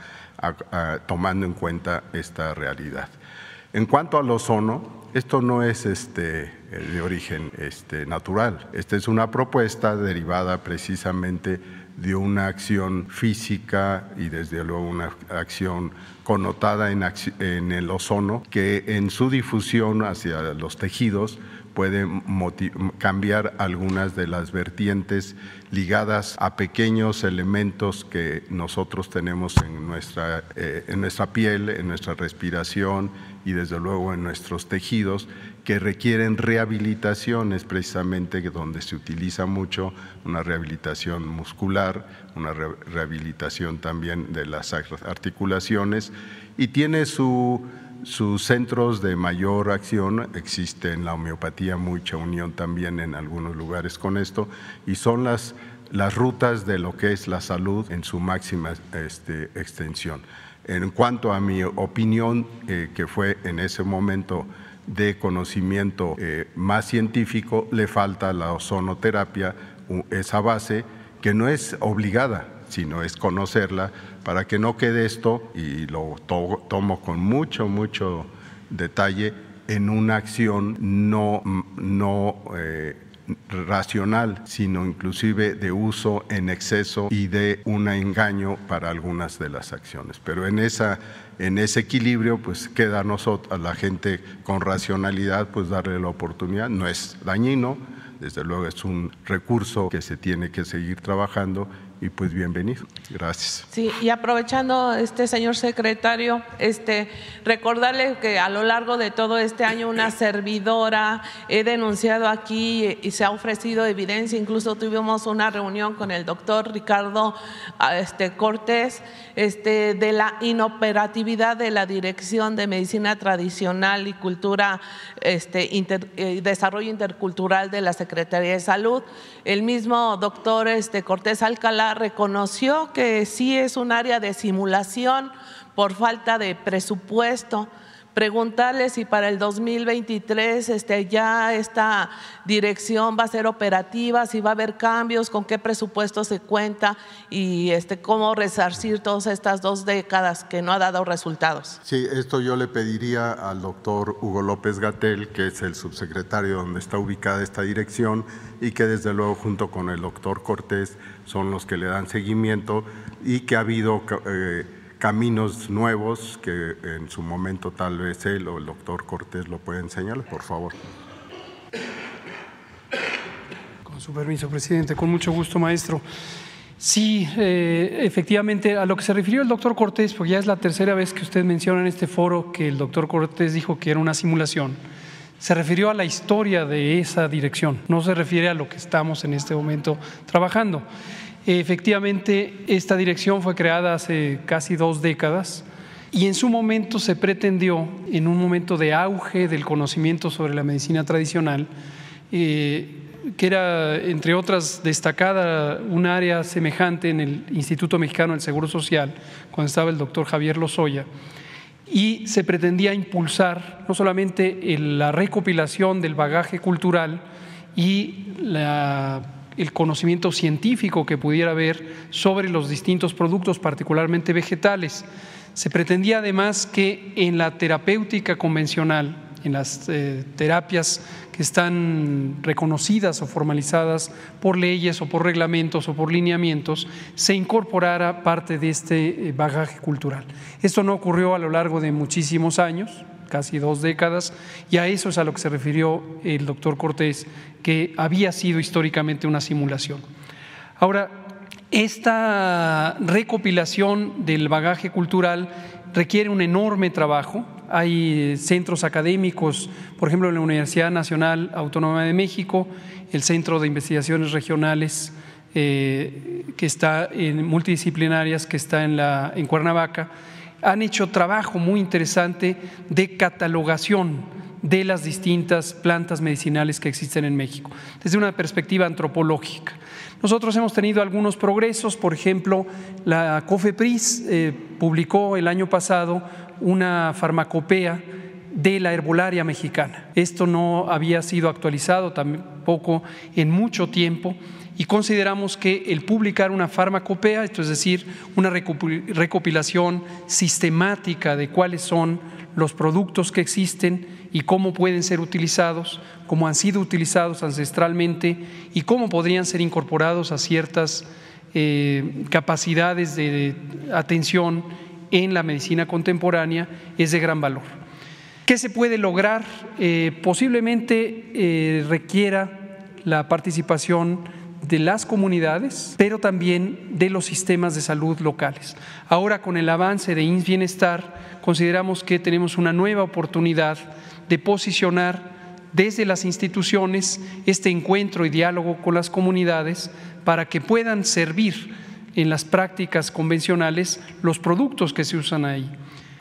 tomando en cuenta esta realidad. En cuanto al ozono, esto no es este, de origen este, natural. Esta es una propuesta derivada precisamente de una acción física y desde luego una acción connotada en, en el ozono que en su difusión hacia los tejidos puede cambiar algunas de las vertientes ligadas a pequeños elementos que nosotros tenemos en nuestra, eh, en nuestra piel, en nuestra respiración y desde luego en nuestros tejidos que requieren rehabilitaciones precisamente donde se utiliza mucho una rehabilitación muscular, una rehabilitación también de las articulaciones y tiene su sus centros de mayor acción, existe en la homeopatía mucha unión también en algunos lugares con esto, y son las, las rutas de lo que es la salud en su máxima este, extensión. En cuanto a mi opinión, eh, que fue en ese momento de conocimiento eh, más científico, le falta la ozonoterapia, esa base que no es obligada, sino es conocerla para que no quede esto, y lo tomo con mucho, mucho detalle, en una acción no, no eh, racional, sino inclusive de uso en exceso y de un engaño para algunas de las acciones. Pero en, esa, en ese equilibrio, pues queda a nosotros, a la gente con racionalidad, pues darle la oportunidad. No es dañino, desde luego es un recurso que se tiene que seguir trabajando y pues bienvenido. Gracias. Sí, y aprovechando este señor secretario, este recordarle que a lo largo de todo este año una servidora he denunciado aquí y se ha ofrecido evidencia, incluso tuvimos una reunión con el doctor Ricardo ah, este, Cortés este, de la inoperatividad de la Dirección de Medicina Tradicional y Cultura este, eh, Desarrollo Intercultural de la Secretaría de Salud. El mismo doctor este, Cortés Alcalá reconoció que sí es un área de simulación por falta de presupuesto preguntarle si para el 2023 este, ya esta dirección va a ser operativa, si va a haber cambios, con qué presupuesto se cuenta y este, cómo resarcir todas estas dos décadas que no ha dado resultados. Sí, esto yo le pediría al doctor Hugo López Gatel, que es el subsecretario donde está ubicada esta dirección y que desde luego junto con el doctor Cortés son los que le dan seguimiento y que ha habido... Eh, caminos nuevos que en su momento tal vez él o el doctor Cortés lo puede enseñar, por favor. Con su permiso, presidente, con mucho gusto, maestro. Sí, eh, efectivamente, a lo que se refirió el doctor Cortés, porque ya es la tercera vez que usted menciona en este foro que el doctor Cortés dijo que era una simulación, se refirió a la historia de esa dirección, no se refiere a lo que estamos en este momento trabajando. Efectivamente, esta dirección fue creada hace casi dos décadas y en su momento se pretendió, en un momento de auge del conocimiento sobre la medicina tradicional, eh, que era, entre otras, destacada un área semejante en el Instituto Mexicano del Seguro Social, cuando estaba el doctor Javier Lozoya, y se pretendía impulsar no solamente la recopilación del bagaje cultural y el conocimiento científico que pudiera haber sobre los distintos productos, particularmente vegetales. Se pretendía además que en la terapéutica convencional, en las eh, terapias que están reconocidas o formalizadas por leyes o por reglamentos o por lineamientos, se incorporara parte de este eh, bagaje cultural. Esto no ocurrió a lo largo de muchísimos años, casi dos décadas, y a eso es a lo que se refirió el doctor Cortés, que había sido históricamente una simulación. Ahora, esta recopilación del bagaje cultural requiere un enorme trabajo, hay centros académicos, por ejemplo, en la Universidad Nacional Autónoma de México, el Centro de Investigaciones Regionales eh, que está en multidisciplinarias que está en, la, en Cuernavaca, han hecho trabajo muy interesante de catalogación de las distintas plantas medicinales que existen en México, desde una perspectiva antropológica. Nosotros hemos tenido algunos progresos, por ejemplo, la COFEPRIS eh, publicó el año pasado una farmacopea de la herbolaria mexicana. Esto no había sido actualizado tampoco en mucho tiempo y consideramos que el publicar una farmacopea, esto es decir, una recopilación sistemática de cuáles son los productos que existen y cómo pueden ser utilizados, cómo han sido utilizados ancestralmente y cómo podrían ser incorporados a ciertas eh, capacidades de atención en la medicina contemporánea es de gran valor. ¿Qué se puede lograr? Eh, posiblemente eh, requiera la participación de las comunidades, pero también de los sistemas de salud locales. Ahora con el avance de INS Bienestar, consideramos que tenemos una nueva oportunidad de posicionar desde las instituciones este encuentro y diálogo con las comunidades para que puedan servir en las prácticas convencionales los productos que se usan ahí.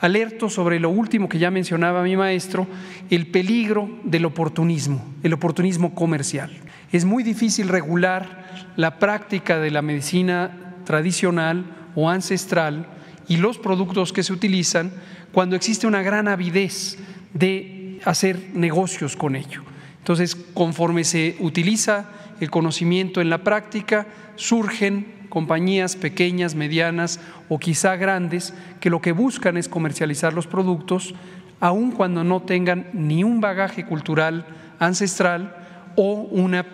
Alerto sobre lo último que ya mencionaba mi maestro, el peligro del oportunismo, el oportunismo comercial. Es muy difícil regular la práctica de la medicina tradicional o ancestral y los productos que se utilizan cuando existe una gran avidez de hacer negocios con ello. Entonces, conforme se utiliza el conocimiento en la práctica, surgen compañías pequeñas, medianas o quizá grandes que lo que buscan es comercializar los productos, aun cuando no tengan ni un bagaje cultural ancestral o una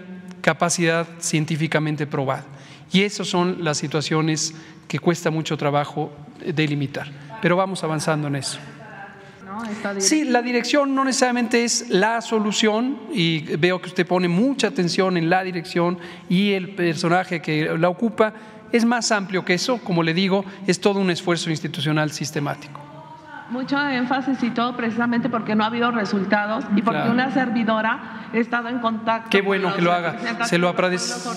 capacidad científicamente probada. Y esas son las situaciones que cuesta mucho trabajo delimitar. Pero vamos avanzando en eso. Sí, la dirección no necesariamente es la solución y veo que usted pone mucha atención en la dirección y el personaje que la ocupa. Es más amplio que eso, como le digo, es todo un esfuerzo institucional sistemático mucho énfasis y todo precisamente porque no ha habido resultados y porque una servidora ha estado en contacto Qué bueno que lo haga, se lo agradezco.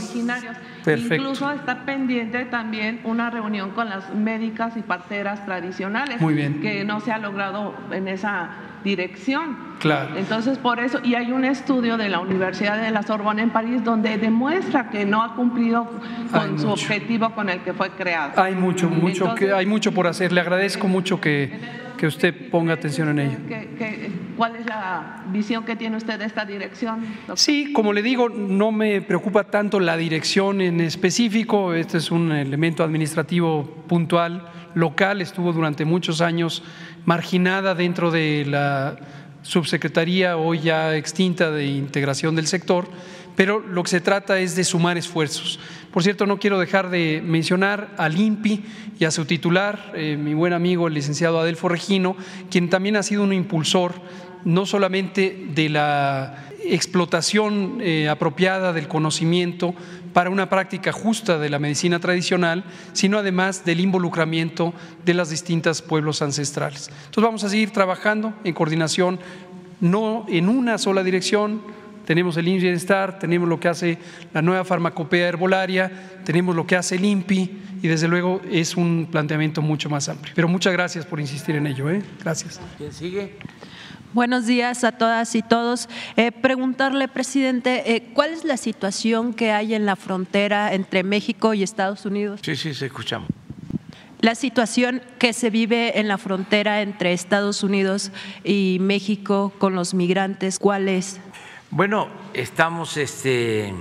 Incluso está pendiente también una reunión con las médicas y parteras tradicionales. Muy bien. Que no se ha logrado en esa dirección. Claro. Entonces, por eso, y hay un estudio de la Universidad de la Sorbona en París donde demuestra que no ha cumplido con su objetivo con el que fue creado. Hay mucho, mucho, que, hay mucho por hacer. Le agradezco mucho que que usted ponga atención en ello. cuál es la visión que tiene usted de esta dirección? Sí, como le digo, no me preocupa tanto la dirección en específico, este es un elemento administrativo puntual, local, estuvo durante muchos años marginada dentro de la subsecretaría hoy ya extinta de integración del sector, pero lo que se trata es de sumar esfuerzos. Por cierto, no quiero dejar de mencionar al INPI y a su titular, eh, mi buen amigo el licenciado Adelfo Regino, quien también ha sido un impulsor no solamente de la explotación eh, apropiada del conocimiento para una práctica justa de la medicina tradicional, sino además del involucramiento de las distintas pueblos ancestrales. Entonces vamos a seguir trabajando en coordinación, no en una sola dirección, tenemos el Bienestar, tenemos lo que hace la nueva farmacopea herbolaria, tenemos lo que hace el INPI y desde luego es un planteamiento mucho más amplio. Pero muchas gracias por insistir en ello. ¿eh? Gracias. ¿Quién sigue? Buenos días a todas y todos. Eh, preguntarle, presidente, eh, ¿cuál es la situación que hay en la frontera entre México y Estados Unidos? Sí, sí, se escuchamos. la situación que se vive en la frontera entre Estados Unidos y México con los migrantes, ¿cuál es? Bueno, estamos este,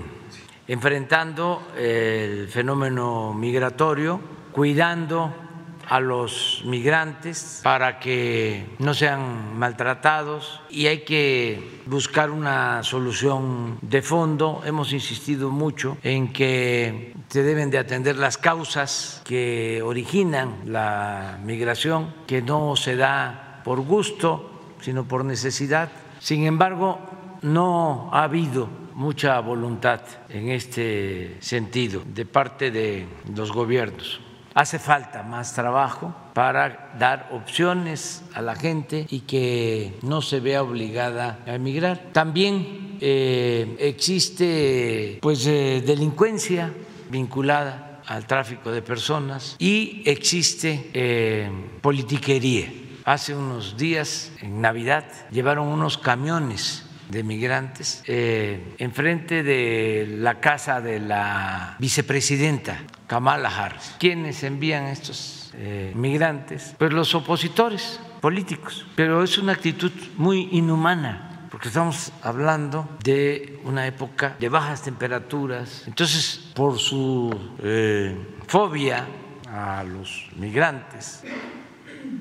enfrentando el fenómeno migratorio, cuidando a los migrantes para que no sean maltratados y hay que buscar una solución de fondo. Hemos insistido mucho en que se deben de atender las causas que originan la migración, que no se da por gusto, sino por necesidad. Sin embargo, no ha habido mucha voluntad en este sentido de parte de los gobiernos. Hace falta más trabajo para dar opciones a la gente y que no se vea obligada a emigrar. También eh, existe pues eh, delincuencia vinculada al tráfico de personas y existe eh, politiquería. Hace unos días, en Navidad, llevaron unos camiones de migrantes eh, enfrente de la casa de la vicepresidenta Kamala Harris. ¿Quiénes envían estos eh, migrantes? Pues los opositores políticos. Pero es una actitud muy inhumana porque estamos hablando de una época de bajas temperaturas. Entonces, por su eh, fobia a los migrantes,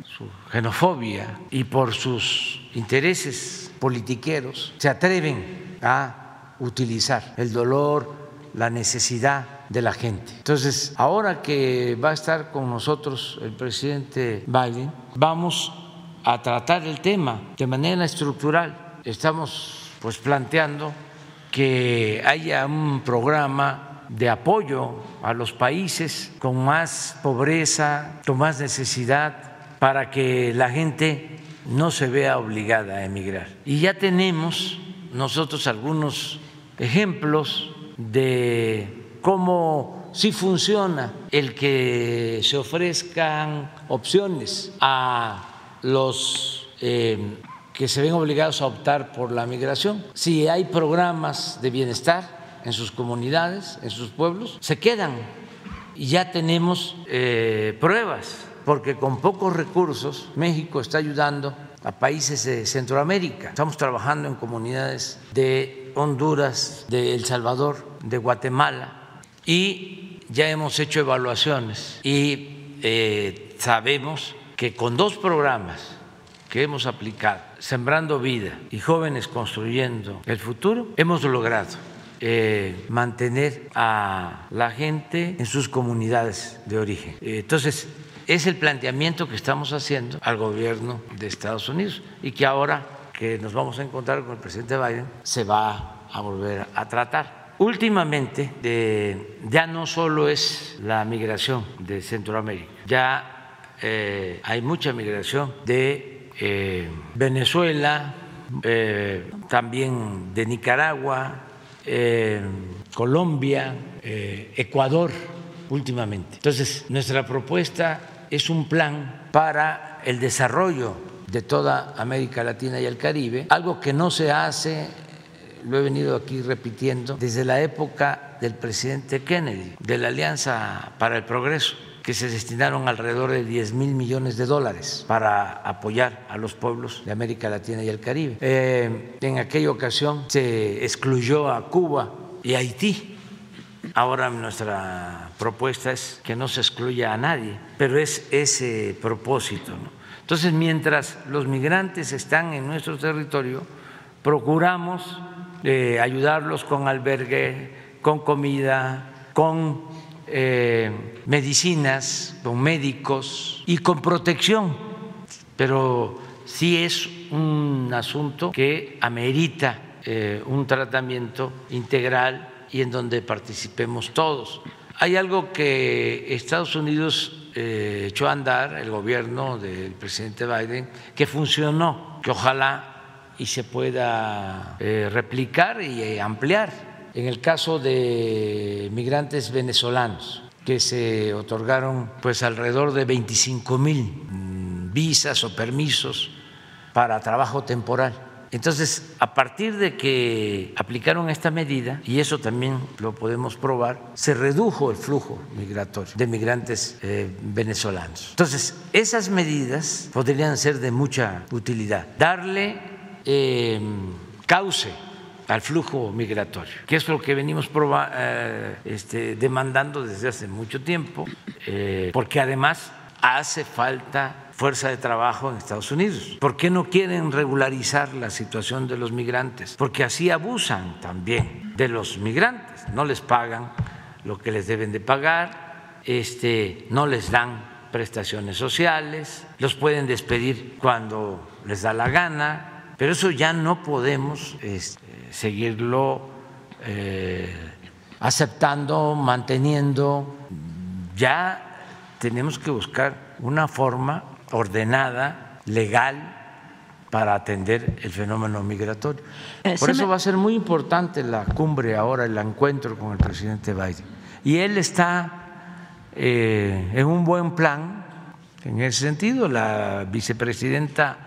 su xenofobia y por sus intereses politiqueros se atreven a utilizar el dolor, la necesidad de la gente. Entonces, ahora que va a estar con nosotros el presidente Biden, vamos a tratar el tema de manera estructural. Estamos pues planteando que haya un programa de apoyo a los países con más pobreza, con más necesidad, para que la gente no se vea obligada a emigrar. Y ya tenemos nosotros algunos ejemplos de cómo sí funciona el que se ofrezcan opciones a los eh, que se ven obligados a optar por la migración. Si hay programas de bienestar en sus comunidades, en sus pueblos, se quedan y ya tenemos eh, pruebas porque con pocos recursos México está ayudando a países de Centroamérica. Estamos trabajando en comunidades de Honduras, de El Salvador, de Guatemala y ya hemos hecho evaluaciones y eh, sabemos que con dos programas que hemos aplicado, Sembrando Vida y Jóvenes Construyendo el Futuro, hemos logrado eh, mantener a la gente en sus comunidades de origen. Entonces, es el planteamiento que estamos haciendo al gobierno de Estados Unidos y que ahora que nos vamos a encontrar con el presidente Biden se va a volver a tratar. Últimamente ya no solo es la migración de Centroamérica, ya eh, hay mucha migración de eh, Venezuela, eh, también de Nicaragua, Colombia, Ecuador últimamente. Entonces, nuestra propuesta es un plan para el desarrollo de toda América Latina y el Caribe, algo que no se hace, lo he venido aquí repitiendo, desde la época del presidente Kennedy, de la Alianza para el Progreso que se destinaron alrededor de 10 mil millones de dólares para apoyar a los pueblos de América Latina y el Caribe. Eh, en aquella ocasión se excluyó a Cuba y Haití Ahora nuestra propuesta es que no se excluya a nadie, pero es ese propósito. Entonces, mientras los migrantes están en nuestro territorio, procuramos eh, ayudarlos con albergue, con comida, con eh, medicinas, con médicos y con protección. Pero sí es un asunto que amerita eh, un tratamiento integral y en donde participemos todos. Hay algo que Estados Unidos eh, echó a andar, el gobierno del presidente Biden, que funcionó, que ojalá y se pueda eh, replicar y eh, ampliar. En el caso de migrantes venezolanos, que se otorgaron pues alrededor de 25 mil mm, visas o permisos para trabajo temporal Entonces, a partir de que aplicaron esta medida, y eso también lo podemos probar, se redujo el flujo migratorio de migrantes eh, venezolanos. Entonces, esas medidas podrían ser de mucha utilidad. Darle eh, cauce al flujo migratorio, que es lo que venimos eh, este, demandando desde hace mucho tiempo, porque además hace falta fuerza de trabajo en Estados Unidos. ¿Por qué no quieren regularizar la situación de los migrantes? Porque así abusan también de los migrantes, no les pagan lo que les deben de pagar, este, no les dan prestaciones sociales, los pueden despedir cuando les da la gana, pero eso ya no podemos este, seguirlo eh, aceptando, manteniendo, ya tenemos que buscar una forma ordenada, legal, para atender el fenómeno migratorio. Eh, Por eso va a ser muy importante la cumbre ahora, el encuentro con el presidente Biden. Y él está eh, en un buen plan en ese sentido. La vicepresidenta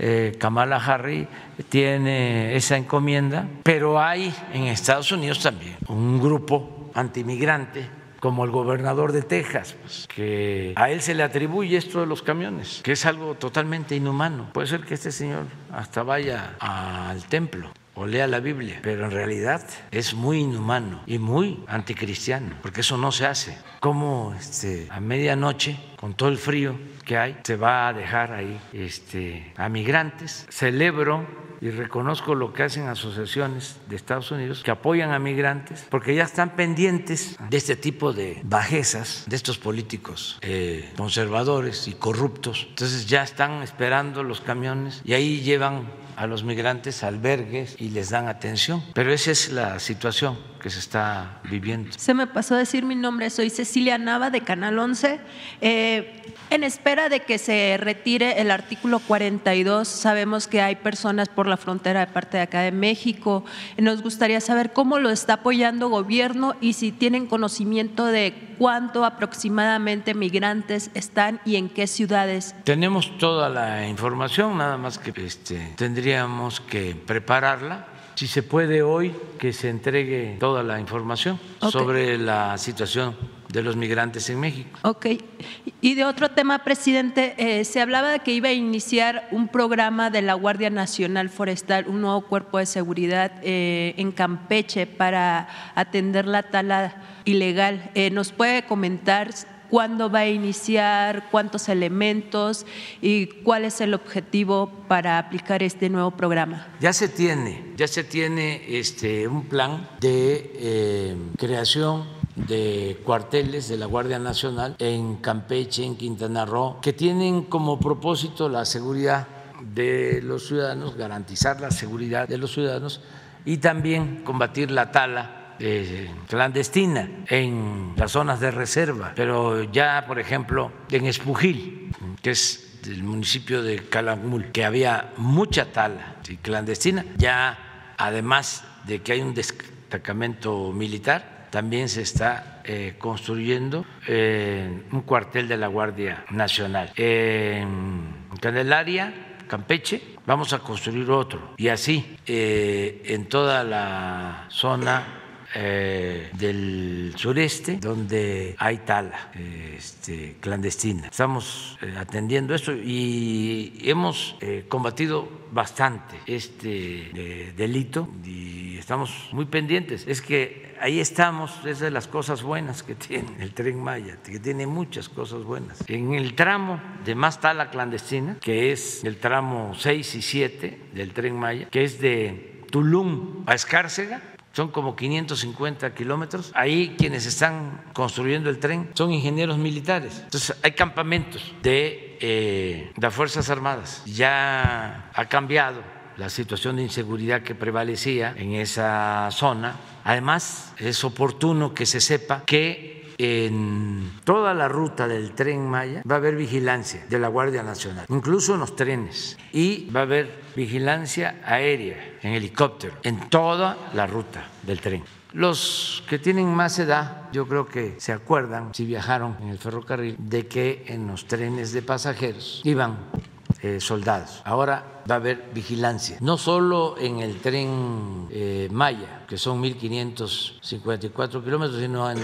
eh, Kamala Harris tiene esa encomienda, pero hay en Estados Unidos también un grupo antimigrante como el gobernador de Texas, pues, que a él se le atribuye esto de los camiones, que es algo totalmente inhumano. Puede ser que este señor hasta vaya al templo o lea la Biblia, pero en realidad es muy inhumano y muy anticristiano, porque eso no se hace. Como este, a medianoche, con todo el frío que hay, se va a dejar ahí este, a migrantes. Celebro y reconozco lo que hacen asociaciones de Estados Unidos que apoyan a migrantes porque ya están pendientes de este tipo de bajezas de estos políticos eh, conservadores y corruptos. Entonces ya están esperando los camiones y ahí llevan a los migrantes albergues y les dan atención. Pero esa es la situación que se está viviendo. Se me pasó a decir mi nombre, soy Cecilia Nava de Canal 11. Eh, en espera de que se retire el artículo 42, sabemos que hay personas por la frontera de parte de acá de México. Nos gustaría saber cómo lo está apoyando gobierno y si tienen conocimiento de cuánto aproximadamente migrantes están y en qué ciudades. Tenemos toda la información, nada más que este, tendríamos que prepararla si se puede hoy que se entregue toda la información sobre la situación de los migrantes en México. Ok. Y de otro tema, presidente, eh, se hablaba de que iba a iniciar un programa de la Guardia Nacional Forestal, un nuevo cuerpo de seguridad eh, en Campeche para atender la tala ilegal. Eh, ¿Nos puede comentar cuándo va a iniciar, cuántos elementos y cuál es el objetivo para aplicar este nuevo programa. Ya se tiene, ya se tiene este, un plan de eh, creación de cuarteles de la Guardia Nacional en Campeche, en Quintana Roo, que tienen como propósito la seguridad de los ciudadanos, garantizar la seguridad de los ciudadanos y también combatir la tala eh, clandestina en las zonas de reserva, pero ya, por ejemplo, en Espujil, que es del municipio de Calakmul, que había mucha tala clandestina, ya además de que hay un destacamento militar, también se está eh, construyendo eh, un cuartel de la Guardia Nacional. En Candelaria, Campeche, vamos a construir otro. Y así, en toda la zona eh, del sureste donde hay tala este, clandestina. Estamos eh, atendiendo eso y hemos eh, combatido bastante este delito y estamos muy pendientes. Es que ahí estamos, es de las cosas buenas que tiene el tren Maya, que tiene muchas cosas buenas. En el tramo de más tala clandestina, que es el tramo 6 y 7 del tren Maya, que es de Tulum a Escárcega, son como 550 kilómetros. Ahí quienes están construyendo el tren son ingenieros militares. Entonces hay campamentos de eh, las Fuerzas Armadas. Ya ha cambiado la situación de inseguridad que prevalecía en esa zona. Además, es oportuno que se sepa que en toda la ruta del tren Maya va a haber vigilancia de la Guardia Nacional, incluso en los trenes, y va a haber vigilancia aérea en helicóptero en toda la ruta del tren. Los que tienen más edad, yo creo que se acuerdan, si viajaron en el ferrocarril, de que en los trenes de pasajeros iban eh, soldados. Ahora va a haber vigilancia, no solo en el tren eh, Maya, que son 1.554 kilómetros, sino en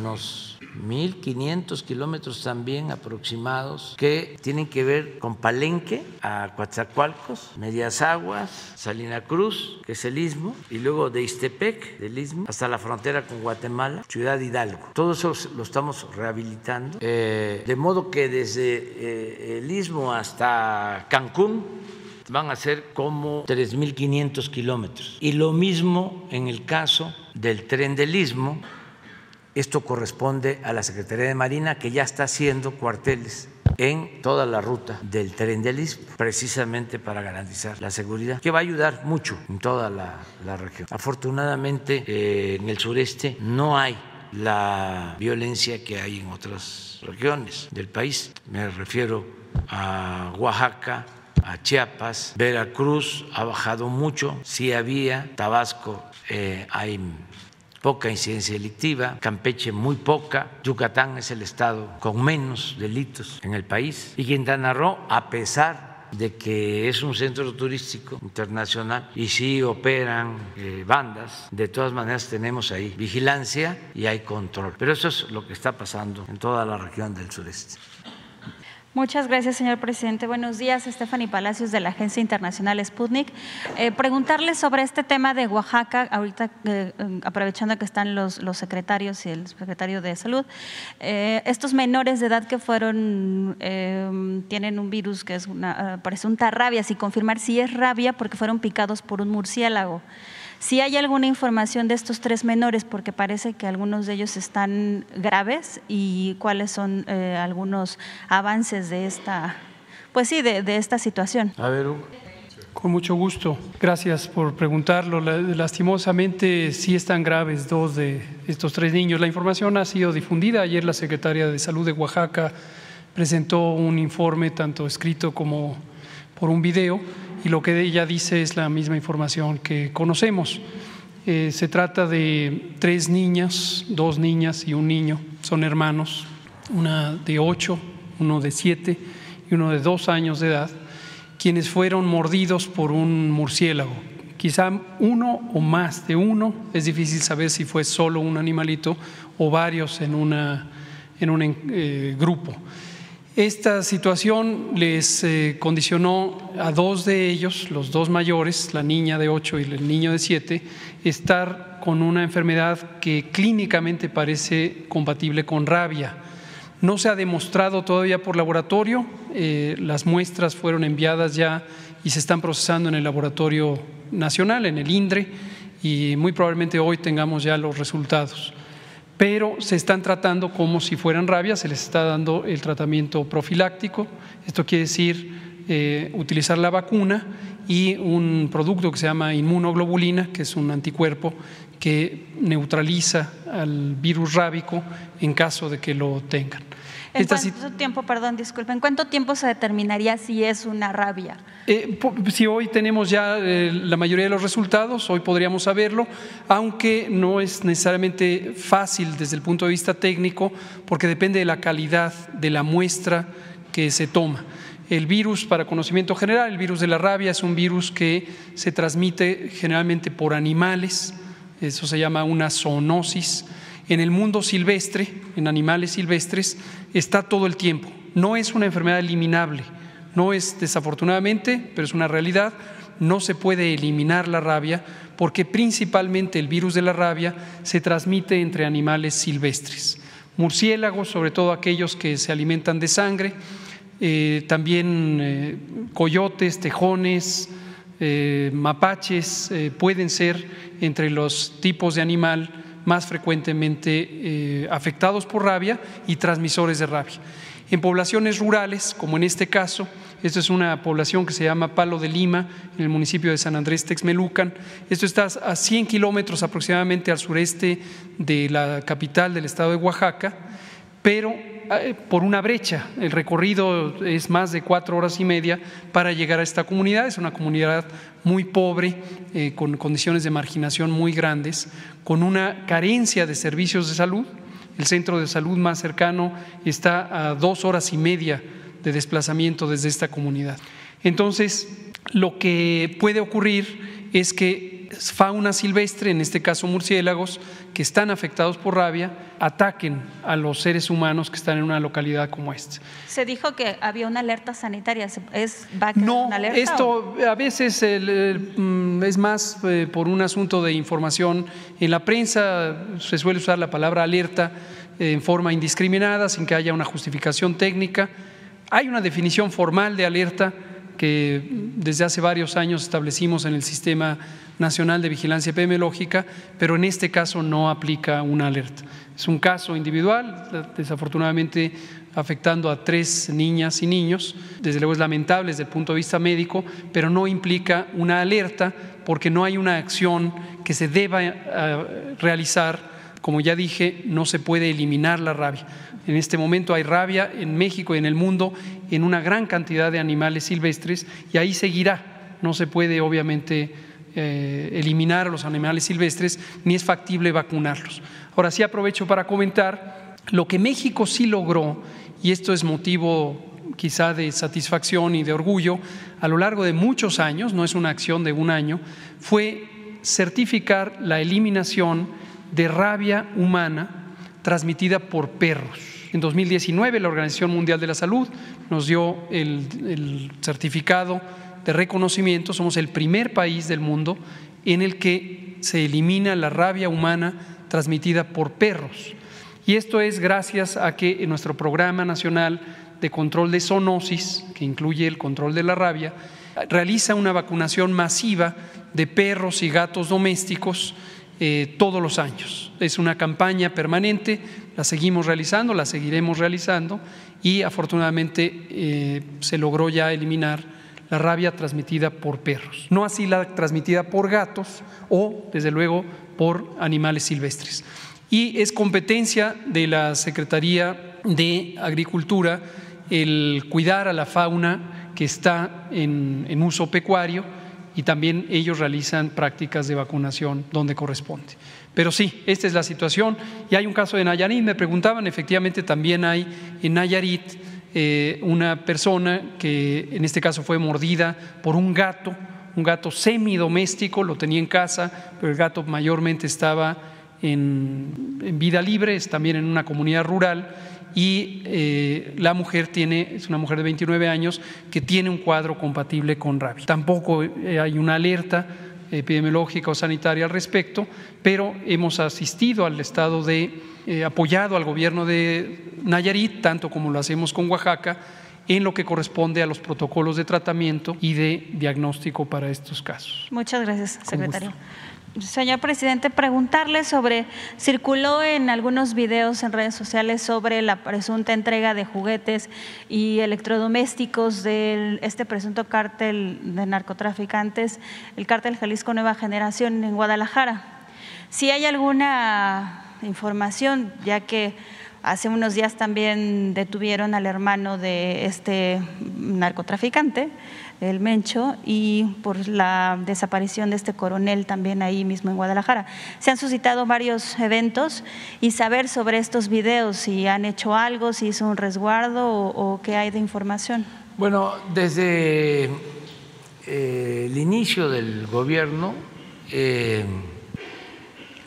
unos 1.500 kilómetros también aproximados que tienen que ver con Palenque, a Coatzacoalcos, Medias Aguas, Salina Cruz, que es el istmo, y luego de Istepec, del istmo, hasta la frontera con Guatemala, Ciudad Hidalgo. Todo eso lo estamos rehabilitando, eh, de modo que desde eh, el istmo hasta Cancún, van a ser como 3.500 kilómetros. Y lo mismo en el caso del tren del istmo, esto corresponde a la Secretaría de Marina que ya está haciendo cuarteles en toda la ruta del tren del Istmo, precisamente para garantizar la seguridad, que va a ayudar mucho en toda la, región. Afortunadamente, eh, en el sureste no hay la violencia que hay en otras regiones del país. Me refiero a Oaxaca, a Chiapas, Veracruz ha bajado mucho, sí había, Tabasco eh, hay poca incidencia delictiva, Campeche muy poca, Yucatán es el estado con menos delitos en el país y Quintana Roo, a pesar de que es un centro turístico internacional y sí operan eh, bandas, de todas maneras tenemos ahí vigilancia y hay control. Pero eso es lo que está pasando en toda la región del sureste. Muchas gracias, señor presidente. Buenos días, Stephanie Palacios de la Agencia Internacional Sputnik. Eh, preguntarle sobre este tema de Oaxaca, ahorita eh, aprovechando que están los, secretarios y el secretario de Salud. Eh, estos menores de edad que fueron, tienen un virus que es una, presunta rabia, si confirmar si es rabia porque fueron picados por un murciélago. Si hay alguna información de estos tres menores, porque parece que algunos de ellos están graves, y cuáles son eh, algunos avances de esta, pues sí, de, esta situación. A ver, Con mucho gusto. Gracias por preguntarlo. Lastimosamente sí están graves dos de estos tres niños. La información ha sido difundida. Ayer la secretaria de Salud de Oaxaca presentó un informe tanto escrito como por un video y lo que ella dice es la misma información que conocemos. Eh, se trata de tres niñas, dos niñas y un niño, son hermanos, una de ocho, uno de siete y uno de dos años de edad, quienes fueron mordidos por un murciélago. Quizá uno o más de uno, es difícil saber si fue solo un animalito o varios en, una, en un eh, grupo. Esta situación les eh, condicionó a dos de ellos, los dos mayores, la niña de 8 y el niño de 7, estar con una enfermedad que clínicamente parece compatible con rabia. No se ha demostrado todavía por laboratorio, eh, las muestras fueron enviadas ya y se están procesando en el laboratorio nacional, en el INDRE, y muy probablemente hoy tengamos ya los resultados pero se están tratando como si fueran rabias, se les está dando el tratamiento profiláctico, esto quiere decir eh, utilizar la vacuna y un producto que se llama inmunoglobulina, que es un anticuerpo que neutraliza al virus rábico en caso de que lo tengan. ¿En cuánto tiempo, perdón, disculpen, cuánto tiempo se determinaría si es una rabia? Eh, si hoy tenemos ya eh, la mayoría de los resultados, hoy podríamos saberlo, aunque no es necesariamente fácil desde el punto de vista técnico, porque depende de la calidad de la muestra que se toma. El virus, para conocimiento general, el virus de la rabia es un virus que se transmite generalmente por animales, eso se llama una zoonosis en el mundo silvestre, en animales silvestres, está todo el tiempo. No es una enfermedad eliminable, no es desafortunadamente, pero es una realidad, no se puede eliminar la rabia porque principalmente el virus de la rabia se transmite entre animales silvestres. Murciélagos, sobre todo aquellos que se alimentan de sangre, eh, también eh, coyotes, tejones, eh, mapaches pueden ser entre los tipos de animal más frecuentemente eh, afectados por rabia y transmisores de rabia. En poblaciones rurales, como en este caso, esta es una población que se llama Palo de Lima, en el municipio de San Andrés Texmelucan. Esto está a 100 kilómetros aproximadamente al sureste de la capital del estado de Oaxaca, pero por una brecha. El recorrido es más de cuatro horas y media para llegar a esta comunidad. Es una comunidad muy pobre, eh, con condiciones de marginación muy grandes, con una carencia de servicios de salud. El centro de salud más cercano está a dos horas y media de desplazamiento desde esta comunidad. Entonces, lo que puede ocurrir es que fauna silvestre, en este caso murciélagos, que están afectados por rabia, ataquen a los seres humanos que están en una localidad como esta. Se dijo que había una alerta sanitaria. ¿Es, ¿Va a no, una alerta? Esto a veces mm, es más eh, por un asunto de información. En la prensa se suele usar la palabra alerta eh, en forma indiscriminada, sin que haya una justificación técnica. Hay una definición formal de alerta que desde hace varios años establecimos en el Sistema Nacional de Vigilancia Epidemiológica, pero en este caso no aplica una alerta. Es un caso individual, desafortunadamente afectando a tres niñas y niños. Desde luego es lamentable desde el punto de vista médico, pero no implica una alerta porque no hay una acción que se deba uh, realizar. Como ya dije, no se puede eliminar la rabia. En este momento hay rabia en México y en el mundo en una gran cantidad de animales silvestres y ahí seguirá. No se puede, obviamente, eh, eliminar a los animales silvestres ni es factible vacunarlos. Ahora sí aprovecho para comentar lo que México sí logró, y esto es motivo quizá de satisfacción y de orgullo, a lo largo de muchos años, no es una acción de un año, fue certificar la eliminación de rabia humana transmitida por perros. En 2019 la Organización Mundial de la Salud nos dio el, certificado de reconocimiento, somos el primer país del mundo en el que se elimina la rabia humana transmitida por perros. Y esto es gracias a que en nuestro programa nacional de control de zoonosis, que incluye el control de la rabia, realiza una vacunación masiva de perros y gatos domésticos eh, todos los años. Es una campaña permanente, la seguimos realizando, la seguiremos realizando y afortunadamente eh, se logró ya eliminar la rabia transmitida por perros, no así la transmitida por gatos o, desde luego, por animales silvestres. Y es competencia de la Secretaría de Agricultura el cuidar a la fauna que está en, en uso pecuario y también ellos realizan prácticas de vacunación donde corresponde. Pero sí, esta es la situación. Y hay un caso de Nayarit, me preguntaban, efectivamente también hay en Nayarit eh, una persona que en este caso fue mordida por un gato, un gato semidoméstico, lo tenía en casa, pero el gato mayormente estaba en, en vida libre, es también en una comunidad rural y eh, la mujer tiene, es una mujer de 29 años que tiene un cuadro compatible con rabia. Tampoco eh, hay una alerta epidemiológica o sanitaria al respecto, pero hemos asistido al estado de, eh, apoyado al gobierno de Nayarit, tanto como lo hacemos con Oaxaca, en lo que corresponde a los protocolos de tratamiento y de diagnóstico para estos casos. Muchas gracias, secretario. Señor presidente, preguntarle sobre, circuló en algunos videos en redes sociales sobre la presunta entrega de juguetes y electrodomésticos de este presunto cártel de narcotraficantes, el cártel Jalisco Nueva Generación en Guadalajara. Si hay alguna información, ya que hace unos días también detuvieron al hermano de este narcotraficante, el Mencho, y por la desaparición de este coronel también ahí mismo en Guadalajara. Se han suscitado varios eventos y saber sobre estos videos, si han hecho algo, si hizo un resguardo o, qué hay de información. Bueno, desde eh, el inicio del gobierno, eh,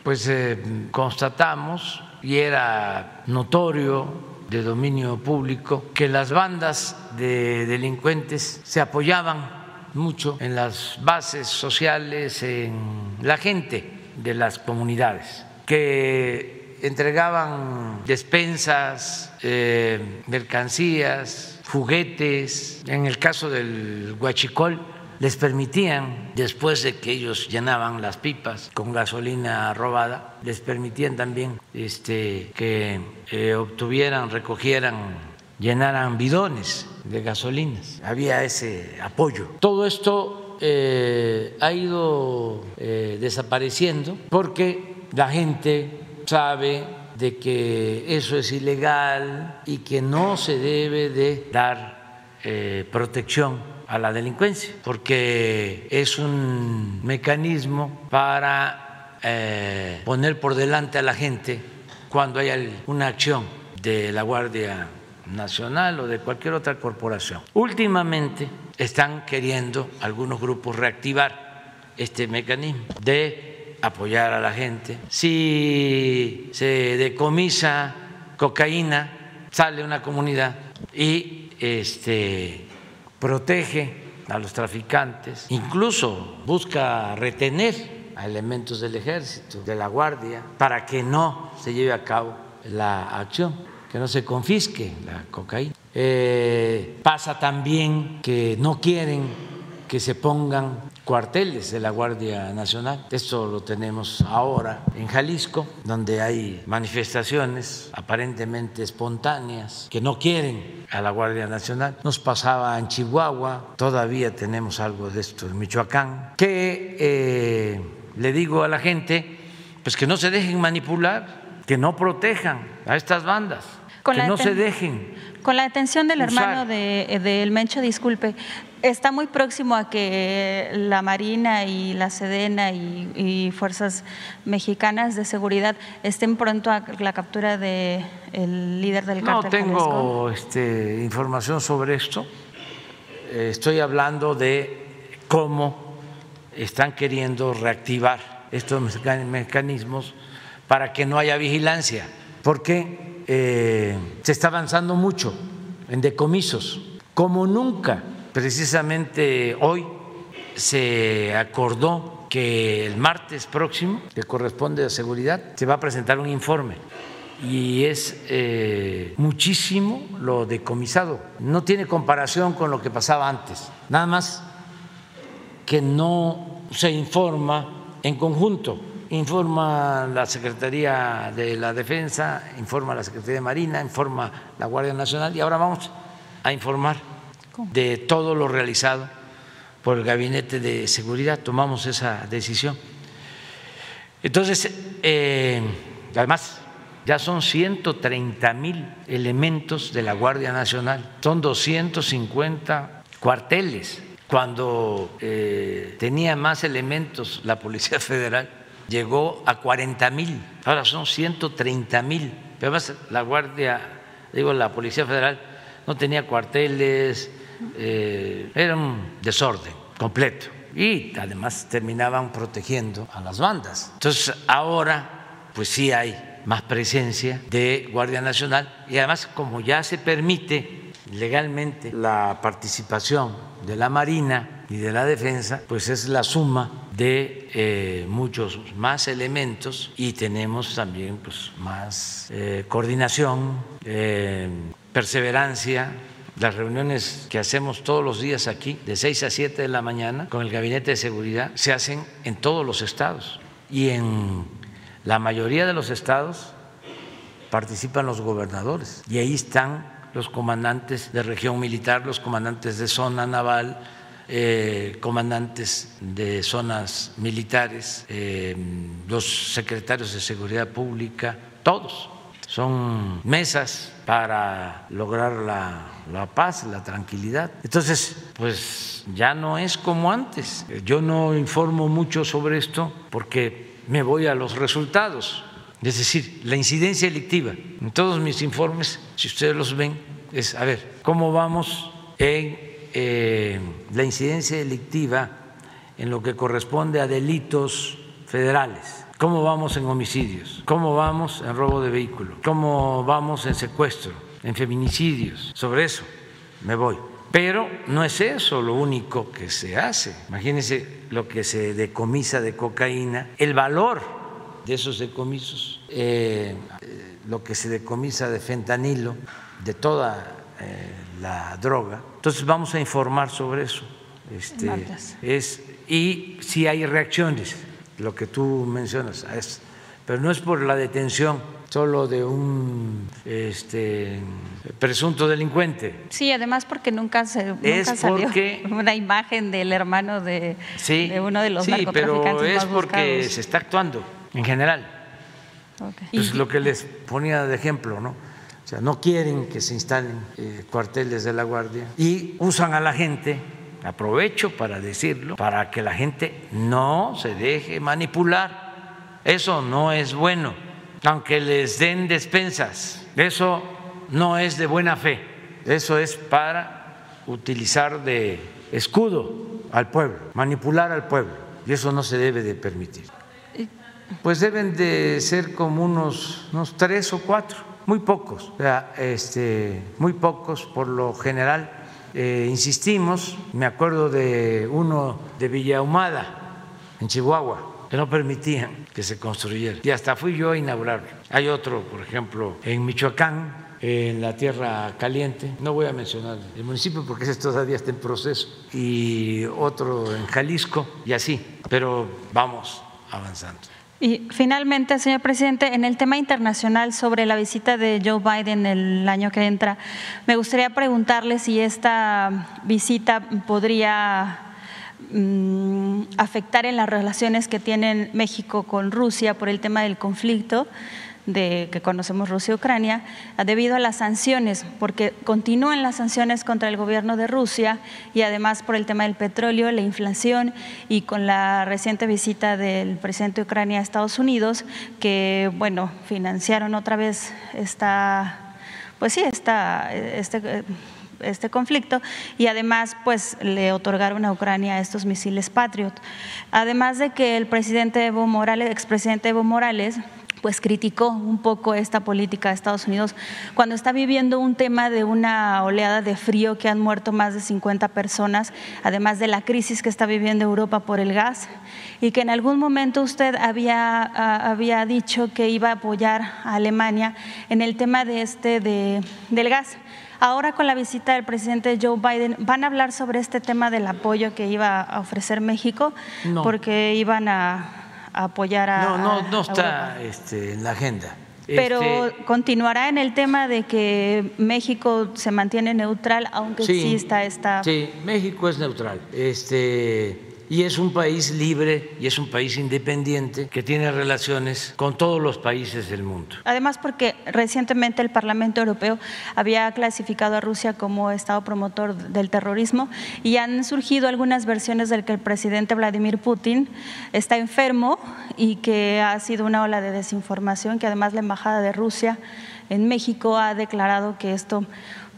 pues eh, constatamos y era notorio de dominio público que las bandas de delincuentes se apoyaban mucho en las bases sociales, en la gente de las comunidades, que entregaban despensas, eh, mercancías, juguetes, en el caso del huachicol les permitían, después de que ellos llenaban las pipas con gasolina robada, les permitían también este, que eh, obtuvieran, recogieran, llenaran bidones de gasolinas. Había ese apoyo. Todo esto eh, ha ido eh, desapareciendo porque la gente sabe de que eso es ilegal y que no se debe de dar protección a la delincuencia, porque es un mecanismo para eh, poner por delante a la gente cuando hay una acción de la Guardia Nacional o de cualquier otra corporación. Últimamente están queriendo algunos grupos reactivar este mecanismo de apoyar a la gente. Si se decomisa cocaína, sale una comunidad y este, protege a los traficantes, incluso busca retener a elementos del ejército, de la guardia, para que no se lleve a cabo la acción, que no se confisque la cocaína. Eh, pasa también que no quieren que se pongan cuarteles de la Guardia Nacional. Esto lo tenemos ahora en Jalisco, donde hay manifestaciones aparentemente espontáneas que no quieren a la Guardia Nacional. Nos pasaba en Chihuahua, todavía tenemos algo de esto en Michoacán, que eh, le digo a la gente, pues que no se dejen manipular, que no protejan a estas bandas, que no se dejen con la detención del hermano de, del Mencho, disculpe, está muy próximo a que la Marina y la Sedena y, fuerzas mexicanas de seguridad estén pronto a la captura del líder del cártel. No tengo este, información sobre esto. Estoy hablando de cómo están queriendo reactivar estos mecanismos para que no haya vigilancia, porque eh, se está avanzando mucho en decomisos, como nunca. Precisamente hoy se acordó que el martes próximo, que corresponde a seguridad, se va a presentar un informe. Y es eh, muchísimo lo decomisado. No tiene comparación con lo que pasaba antes, nada más que no se informa en conjunto. Informa la Secretaría de la Defensa, informa la Secretaría de Marina, informa la Guardia Nacional y ahora vamos a informar de todo lo realizado por el Gabinete de Seguridad. Tomamos esa decisión. Entonces, eh, además, ya son 130 mil elementos de la Guardia Nacional, son 250 cuarteles. Cuando eh, tenía más elementos la Policía Federal, llegó a 40 mil, ahora son 130 mil. Además la Guardia, digo, la Policía Federal no tenía cuarteles, eh, era un desorden completo. Y además terminaban protegiendo a las bandas. Entonces ahora, pues sí hay más presencia de Guardia Nacional y además como ya se permite legalmente la participación de la Marina y de la Defensa, pues es la suma de eh, muchos más elementos y tenemos también pues, más eh, coordinación, eh, perseverancia. Las reuniones que hacemos todos los días aquí, de 6 a 7 de la mañana, con el Gabinete de Seguridad, se hacen en todos los estados. Y en la mayoría de los estados participan los gobernadores. Y ahí están los comandantes de región militar, los comandantes de zona naval, eh, comandantes de zonas militares, eh, los secretarios de seguridad pública, todos. Son mesas para lograr la, la paz, la tranquilidad. Entonces, pues ya no es como antes. Yo no informo mucho sobre esto porque me voy a los resultados. Es decir, la incidencia delictiva. En todos mis informes, si ustedes los ven, es, a ver, ¿cómo vamos en eh, la incidencia delictiva en lo que corresponde a delitos federales. ¿Cómo vamos en homicidios? ¿Cómo vamos en robo de vehículo? ¿Cómo vamos en secuestro? ¿En feminicidios? Sobre eso me voy. Pero no es eso lo único que se hace. Imagínense lo que se decomisa de cocaína, el valor de esos decomisos, eh, lo que se decomisa de fentanilo, de toda eh, la droga. Entonces vamos a informar sobre eso. Este, es, y si hay reacciones, lo que tú mencionas, es, pero no es por la detención solo de un este, presunto delincuente. Sí, además porque nunca, se, nunca salió una imagen del hermano de, uno de los sí, pero es porque se está actuando en general. Es lo que les ponía de ejemplo, ¿no? sea, no quieren que se instalen eh, cuarteles de la Guardia y usan a la gente, aprovecho para decirlo, para que la gente no se deje manipular. Eso no es bueno, aunque les den despensas, eso no es de buena fe, eso es para utilizar de escudo al pueblo, manipular al pueblo, y eso no se debe de permitir. Pues deben de ser como unos, unos tres o cuatro, muy pocos, o sea, este, muy pocos por lo general. Eh, insistimos, me acuerdo de uno de Villahumada, en Chihuahua, que no permitían que se construyera. Y hasta fui yo a inaugurarlo. Hay otro, por ejemplo, en Michoacán, en la Tierra Caliente, no voy a mencionar el municipio porque ese todavía está en proceso, y otro en Jalisco, y así, pero vamos avanzando. Y finalmente, señor presidente, en el tema internacional sobre la visita de Joe Biden el año que entra, me gustaría preguntarle si esta visita podría mm, afectar en las relaciones que tienen México con Rusia por el tema del conflicto de que conocemos Rusia y Ucrania, debido a las sanciones, porque continúan las sanciones contra el gobierno de Rusia y además por el tema del petróleo, la inflación y con la reciente visita del presidente de Ucrania a Estados Unidos, que bueno, financiaron otra vez esta, pues sí, esta, este este conflicto y además pues le otorgaron a Ucrania estos misiles Patriot. Además de que el presidente Evo Morales, expresidente Evo Morales, pues criticó un poco esta política de Estados Unidos cuando está viviendo un tema de una oleada de frío que han muerto más de 50 personas, además de la crisis que está viviendo Europa por el gas y que en algún momento usted había, ah, había dicho que iba a apoyar a Alemania en el tema de este de, del gas. Ahora con la visita del presidente Joe Biden, ¿van a hablar sobre este tema del apoyo que iba a ofrecer México? Porque iban a, apoyar a. No, no, no está este, en la agenda. Pero Este, continuará en el tema de que México se mantiene neutral, aunque Sí, exista esta. Sí, México es neutral. Este, y es un país libre y es un país independiente que tiene relaciones con todos los países del mundo. Además, porque recientemente el Parlamento Europeo había clasificado a Rusia como Estado promotor del terrorismo y han surgido algunas versiones del que el presidente Vladimir Putin está enfermo y que ha sido una ola de desinformación, que además la Embajada de Rusia en México ha declarado que esto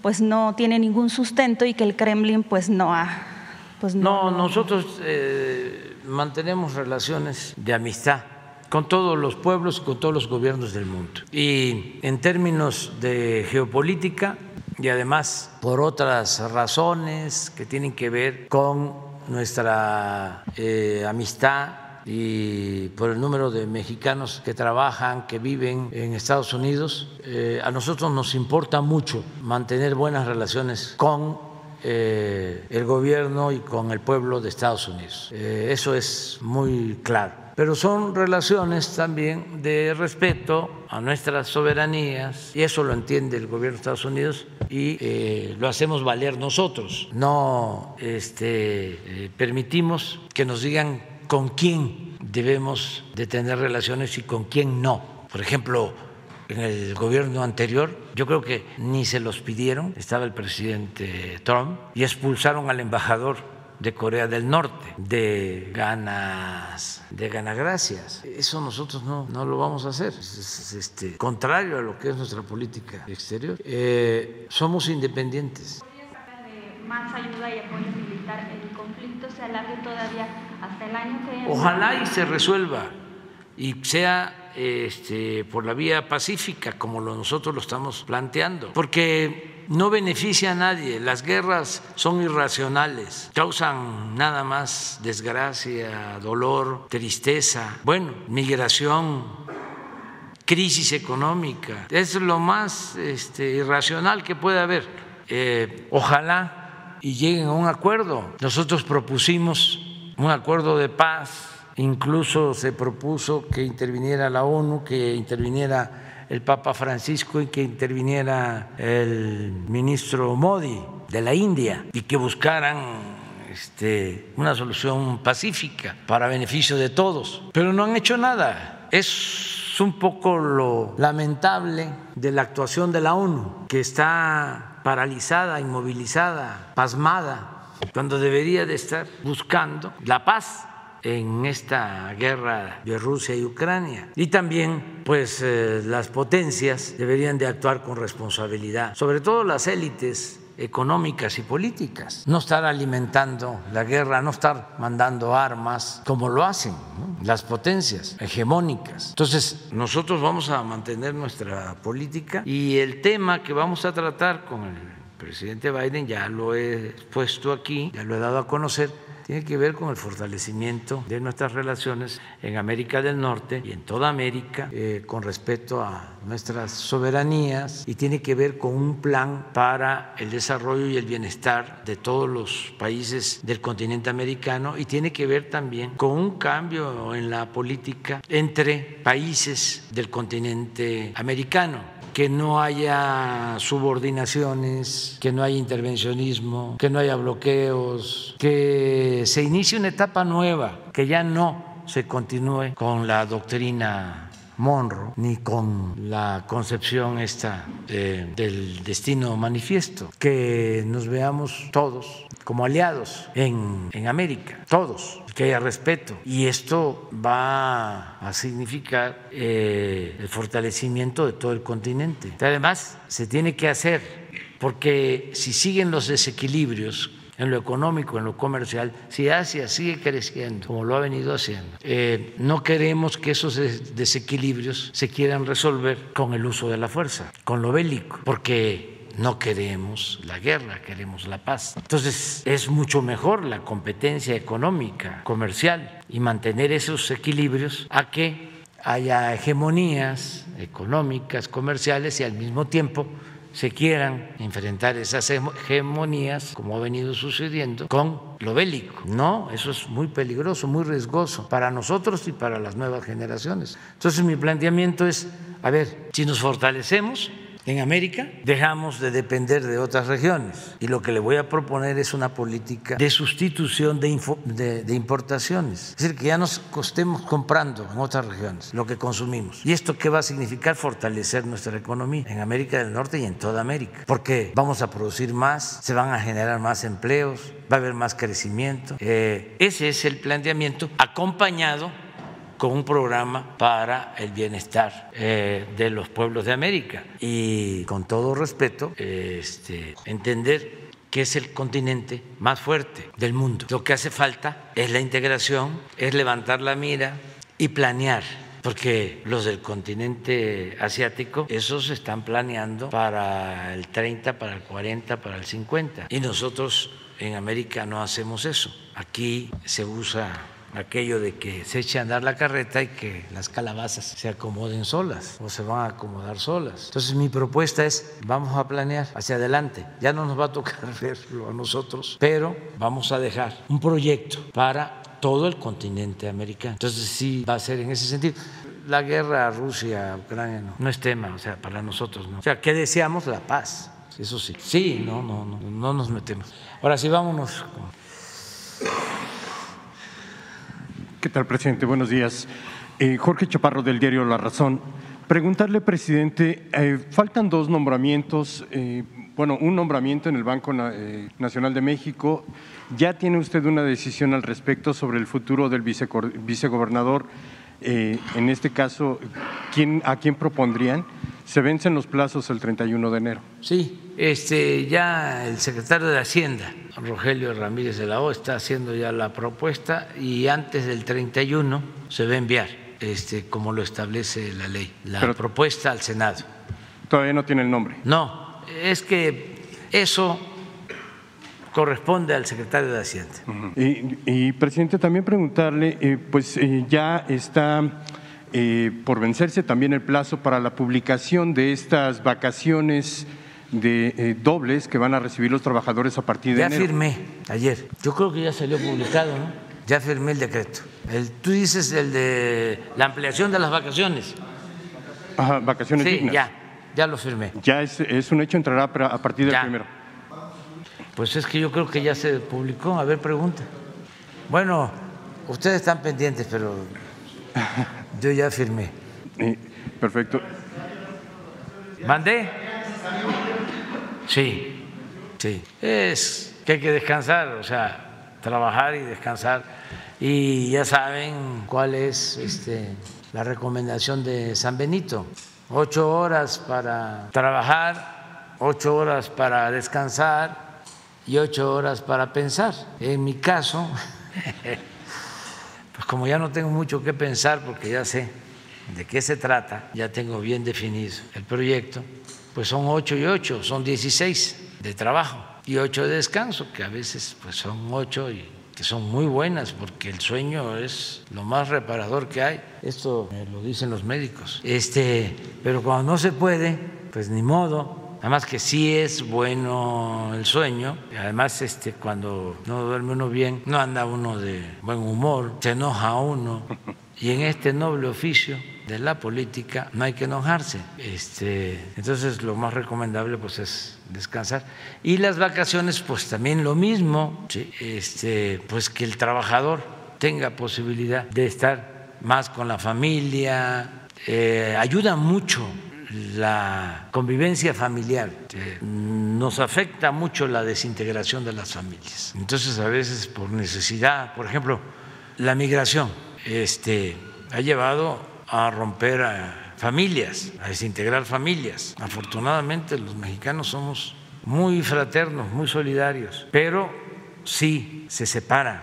pues no tiene ningún sustento y que el Kremlin pues no ha pues No, nosotros eh, mantenemos relaciones de amistad con todos los pueblos, con todos los gobiernos del mundo. Y en términos de geopolítica y además por otras razones que tienen que ver con nuestra eh, amistad y por el número de mexicanos que trabajan, que viven en Estados Unidos, eh, a nosotros nos importa mucho mantener buenas relaciones con eh, el gobierno y con el pueblo de Estados Unidos. Eh, eso es muy claro. Pero son relaciones también de respeto a nuestras soberanías y eso lo entiende el gobierno de Estados Unidos y eh, lo hacemos valer nosotros. No este, eh, permitimos que nos digan con quién debemos de tener relaciones y con quién no. Por ejemplo, en el gobierno anterior, yo creo que ni se los pidieron, estaba el presidente Trump, y expulsaron al embajador de Corea del Norte, de ganas, de ganagracias. Eso nosotros no, no lo vamos a hacer. Es, es, este, contrario a lo que es nuestra política exterior. Eh, somos independientes. Más ayuda y apoyo militar, el conflicto se alargue todavía hasta el año que entra. Ojalá y se resuelva y sea este, por la vía pacífica, como lo, nosotros lo estamos planteando, porque no beneficia a nadie. Las guerras son irracionales, causan nada más desgracia, dolor, tristeza, bueno, migración, crisis económica. Es lo más este, irracional que puede haber. Eh, ojalá y lleguen a un acuerdo. Nosotros propusimos un acuerdo de paz Incluso se propuso que interviniera la ONU, que interviniera el Papa Francisco y que interviniera el ministro Modi de la India y que buscaran este, una solución pacífica para beneficio de todos. Pero no han hecho nada. Es un poco lo lamentable de la actuación de la ONU, que está paralizada, inmovilizada, pasmada, cuando debería de estar buscando la paz en esta guerra de Rusia y Ucrania. Y también, pues, eh, las potencias deberían de actuar con responsabilidad, sobre todo las élites económicas y políticas, no estar alimentando la guerra, no estar mandando armas como lo hacen las potencias hegemónicas. Entonces, nosotros vamos a mantener nuestra política y el tema que vamos a tratar con el presidente Biden, ya lo he puesto aquí, ya lo he dado a conocer, tiene que ver con el fortalecimiento de nuestras relaciones en América del Norte y en toda América eh, con respecto a nuestras soberanías y tiene que ver con un plan para el desarrollo y el bienestar de todos los países del continente americano y tiene que ver también con un cambio en la política entre países del continente americano que no haya subordinaciones, que no haya intervencionismo, que no haya bloqueos, que se inicie una etapa nueva, que ya no se continúe con la doctrina Monroe ni con la concepción esta eh, del destino manifiesto, que nos veamos todos como aliados en, en América, todos, que haya respeto. Y esto va a significar eh, el fortalecimiento de todo el continente. Además, se tiene que hacer, porque si siguen los desequilibrios en lo económico, en lo comercial, si Asia sigue creciendo como lo ha venido haciendo, eh, no queremos que esos desequilibrios se quieran resolver con el uso de la fuerza, con lo bélico, porque no queremos la guerra, queremos la paz. Entonces es mucho mejor la competencia económica, comercial y mantener esos equilibrios a que haya hegemonías económicas, comerciales y al mismo tiempo se quieran enfrentar esas hegemonías, como ha venido sucediendo, con lo bélico. No, eso es muy peligroso, muy riesgoso para nosotros y para las nuevas generaciones. Entonces mi planteamiento es, a ver, si nos fortalecemos, en América, dejamos de depender de otras regiones. Y lo que le voy a proponer es una política de sustitución de, importaciones. Es decir, que ya nos estemos comprando en otras regiones lo que consumimos. ¿Y esto qué va a significar? Fortalecer nuestra economía en América del Norte y en toda América. Porque vamos a producir más, se van a generar más empleos, va a haber más crecimiento. Eh, ese es el planteamiento acompañado con un programa para el bienestar eh, de los pueblos de América. Y con todo respeto, este, entender que es el continente más fuerte del mundo. Lo que hace falta es la integración, es levantar la mira y planear porque los del continente asiático, esos están planeando para el 30, para el 40, para el 50. Y nosotros en América no hacemos eso. Aquí se usa aquello de que se eche a andar la carreta y que las calabazas se acomoden solas o se van a acomodar solas. Entonces mi propuesta es, vamos a planear hacia adelante. Ya no nos va a tocar verlo a nosotros, pero vamos a dejar un proyecto para todo el continente americano. Entonces sí va a ser en ese sentido. La guerra Rusia-Ucrania no, no es tema, o sea, para nosotros no. O sea, ¿qué deseamos? La paz. Eso sí. Sí, no, no, no, no nos metemos. Ahora sí, vámonos. ¿Qué tal, presidente? Buenos días. Eh, Jorge Chaparro del diario La Razón. Preguntarle, presidente, eh, faltan dos nombramientos, eh, bueno, un nombramiento en el Banco Nacional de México. ¿Ya tiene usted una decisión al respecto sobre el futuro del vicegobernador? En este caso, ¿quién, ¿a quién propondrían? Se vencen los plazos el 31 de enero. Sí, este, ya el secretario de Hacienda, Rogelio Ramírez de la O, está haciendo ya la propuesta y antes del 31 se va a enviar, este, como lo establece la ley, la propuesta al Senado. Todavía no tiene el nombre. No, es que eso corresponde al secretario de Hacienda. y, presidente, también preguntarle, eh, pues eh, ya está eh, por vencerse también el plazo para la publicación de estas vacaciones de dobles que van a recibir los trabajadores a partir de ya firmé ayer. Yo creo que ya salió publicado, ¿no? Ya firmé el decreto. El, tú dices el de la ampliación de las vacaciones. Ajá, vacaciones sí, ya, ya lo firmé. Ya es, un hecho, entrará a partir del primero. Pues es que yo creo que ya se publicó. A ver, pregunta. Bueno, ustedes están pendientes, pero Yo ya firmé. perfecto. ¿Mandé? Sí, sí. Es que hay que descansar, o sea, trabajar y descansar. Y ya saben cuál es este, la recomendación de San Benito. Ocho horas para trabajar ocho horas para descansar y ocho horas para pensar. En mi caso, pues como ya no tengo mucho que pensar porque ya sé de qué se trata, ya tengo bien definido el proyecto, pues son ocho y ocho, son dieciséis de trabajo y ocho de descanso, que a veces pues son ocho y que son muy buenas porque el sueño es lo más reparador que hay. Esto me lo dicen los médicos. Este, pero cuando no se puede, pues ni modo. Además que sí es bueno el sueño, además este, cuando no duerme uno bien, no anda uno de buen humor, se enoja uno. Y en este noble oficio de la política no hay que enojarse. Este, entonces lo más recomendable pues es descansar. Y las vacaciones pues también lo mismo, este, pues que el trabajador tenga posibilidad de estar más con la familia, eh, ayuda mucho la convivencia familiar. Nos afecta mucho la desintegración de las familias. Entonces, a veces por necesidad, por ejemplo, la migración este, ha llevado a romper a familias, a desintegrar familias. Afortunadamente los mexicanos somos muy fraternos, muy solidarios, pero sí se separan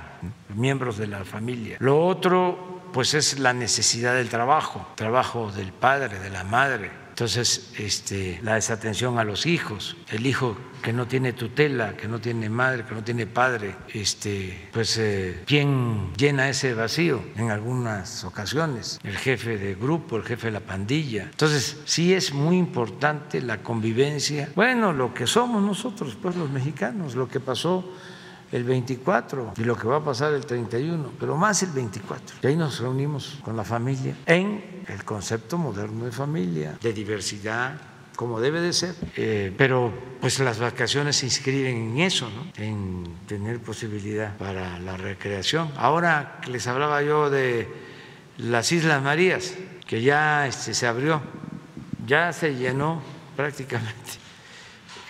miembros de la familia. Lo otro, pues es la necesidad del trabajo, trabajo del padre, de la madre, entonces, este, la desatención a los hijos, el hijo que no tiene tutela, que no tiene madre, que no tiene padre, este, pues eh, ¿quién llena ese vacío? En algunas ocasiones, el jefe de grupo, el jefe de la pandilla. Entonces, sí es muy importante la convivencia. Bueno, lo que somos nosotros, pues los mexicanos, lo que pasó el 24 y lo que va a pasar el 31, pero más el 24. Y ahí nos reunimos con la familia en el concepto moderno de familia, de diversidad, como debe de ser, eh, pero pues las vacaciones se inscriben en eso, ¿no? en tener posibilidad para la recreación. Ahora les hablaba yo de las Islas Marías, que ya este, se abrió, ya se llenó prácticamente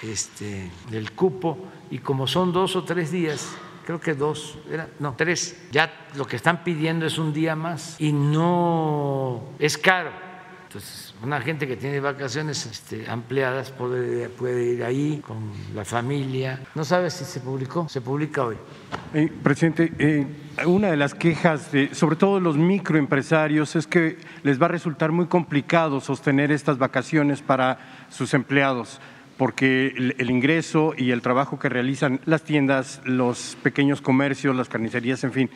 este, el cupo y como son dos o tres días, creo que dos, era, no, tres, ya lo que están pidiendo es un día más y no es caro. Entonces, una gente que tiene vacaciones este, ampliadas puede, ir ahí con la familia. No sabes si se publicó, se publica hoy. Eh, presidente, eh, una de las quejas, de, sobre todo de los microempresarios, es que les va a resultar muy complicado sostener estas vacaciones para sus empleados porque el, ingreso y el trabajo que realizan las tiendas, los pequeños comercios, las carnicerías, en fin,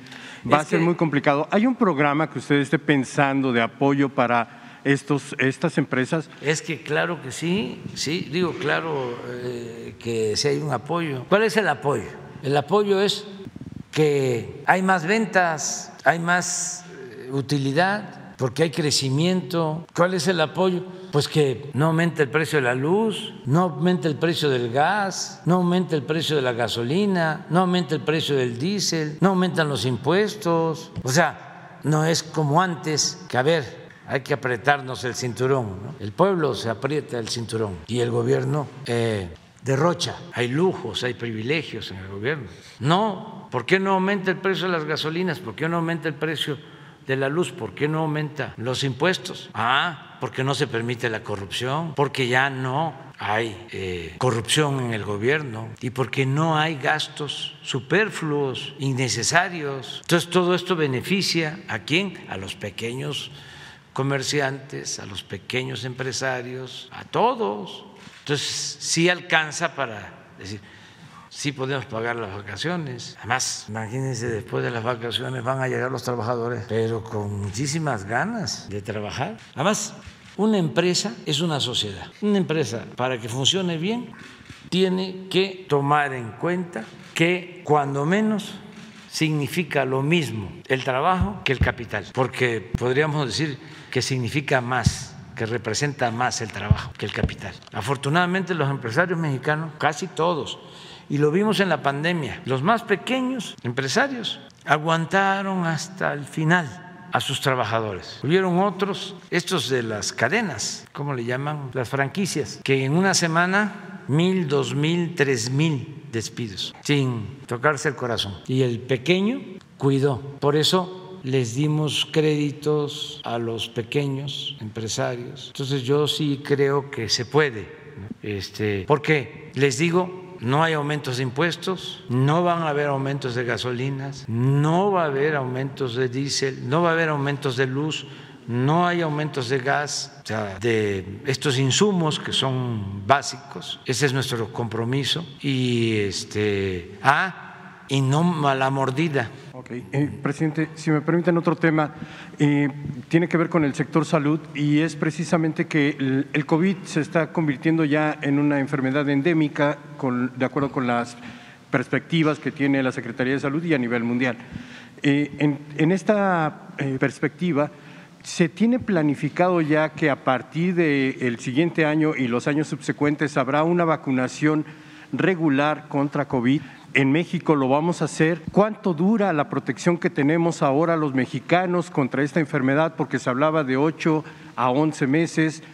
va a ser muy complicado. ¿Hay un programa que usted esté pensando de apoyo para estos, estas empresas? Es que claro que sí, sí, digo claro eh, que sí hay un apoyo. ¿Cuál es el apoyo? El apoyo es que hay más ventas, hay más eh, utilidad, porque hay crecimiento. ¿Cuál es el apoyo? pues que no aumente el precio de la luz, no aumente el precio del gas, no aumente el precio de la gasolina, no aumente el precio del diésel, no aumentan los impuestos. O sea, no es como antes que, a ver, hay que apretarnos el cinturón. El pueblo se aprieta el cinturón y el gobierno eh, derrocha. Hay lujos, hay privilegios en el gobierno. No, ¿por qué no aumenta el precio de las gasolinas? ¿Por qué no aumenta el precio de la luz? ¿Por qué no aumenta los impuestos? Ah, porque no se permite la corrupción, porque ya no hay eh, corrupción en el gobierno y porque no hay gastos superfluos, innecesarios. Entonces todo esto beneficia a quién? A los pequeños comerciantes, a los pequeños empresarios, a todos. Entonces sí alcanza para decir, sí podemos pagar las vacaciones. Además, imagínense, después de las vacaciones van a llegar los trabajadores, pero con muchísimas ganas de trabajar. Además, una empresa es una sociedad. Una empresa, para que funcione bien, tiene que tomar en cuenta que cuando menos significa lo mismo el trabajo que el capital, porque podríamos decir que significa más, que representa más el trabajo que el capital. Afortunadamente los empresarios mexicanos, casi todos, y lo vimos en la pandemia, los más pequeños empresarios aguantaron hasta el final a sus trabajadores. Hubieron otros, estos de las cadenas, ¿cómo le llaman? Las franquicias, que en una semana mil, dos mil, tres mil despidos, sin tocarse el corazón. Y el pequeño cuidó. Por eso les dimos créditos a los pequeños empresarios. Entonces yo sí creo que se puede Este, porque les digo, no hay aumentos de impuestos, no van a haber aumentos de gasolinas, no va a haber aumentos de diésel, no va a haber aumentos de luz, no hay aumentos de gas, o sea, de estos insumos que son básicos. Ese es nuestro compromiso. Y este, ah, y no a la mordida. Ok, eh, presidente, si me permiten otro tema, eh, tiene que ver con el sector salud y es precisamente que el, COVID se está convirtiendo ya en una enfermedad endémica, con, de acuerdo con las perspectivas que tiene la Secretaría de Salud y a nivel mundial. Eh, en, esta perspectiva, ¿Se tiene planificado ya que a partir del siguiente año y los años subsecuentes habrá una vacunación regular contra COVID? En México lo vamos a hacer. ¿Cuánto dura la protección que tenemos ahora los mexicanos contra esta enfermedad? Porque se hablaba de 8 a 11 meses.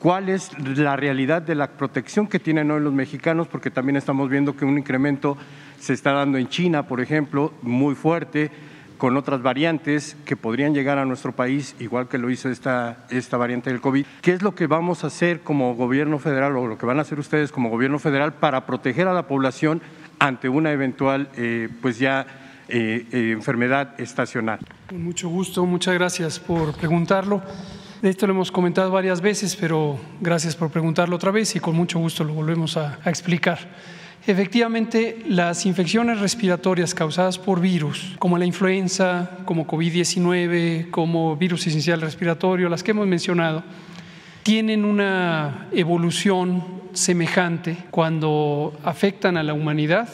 ¿Cuál es la realidad de la protección que tienen hoy los mexicanos? Porque también estamos viendo que un incremento se está dando en China, por ejemplo, muy fuerte con otras variantes que podrían llegar a nuestro país, igual que lo hizo esta, esta variante del COVID. ¿Qué es lo que vamos a hacer como gobierno federal o lo que van a hacer ustedes como gobierno federal para proteger a la población ante una eventual, eh, pues ya, eh, eh, enfermedad estacional? Con mucho gusto, muchas gracias por preguntarlo. Esto lo hemos comentado varias veces, pero gracias por preguntarlo otra vez y con mucho gusto lo volvemos a, a explicar. Efectivamente, las infecciones respiratorias causadas por virus, como la influenza, como COVID-19, como virus esencial respiratorio, las que hemos mencionado, tienen una evolución semejante cuando afectan a la humanidad.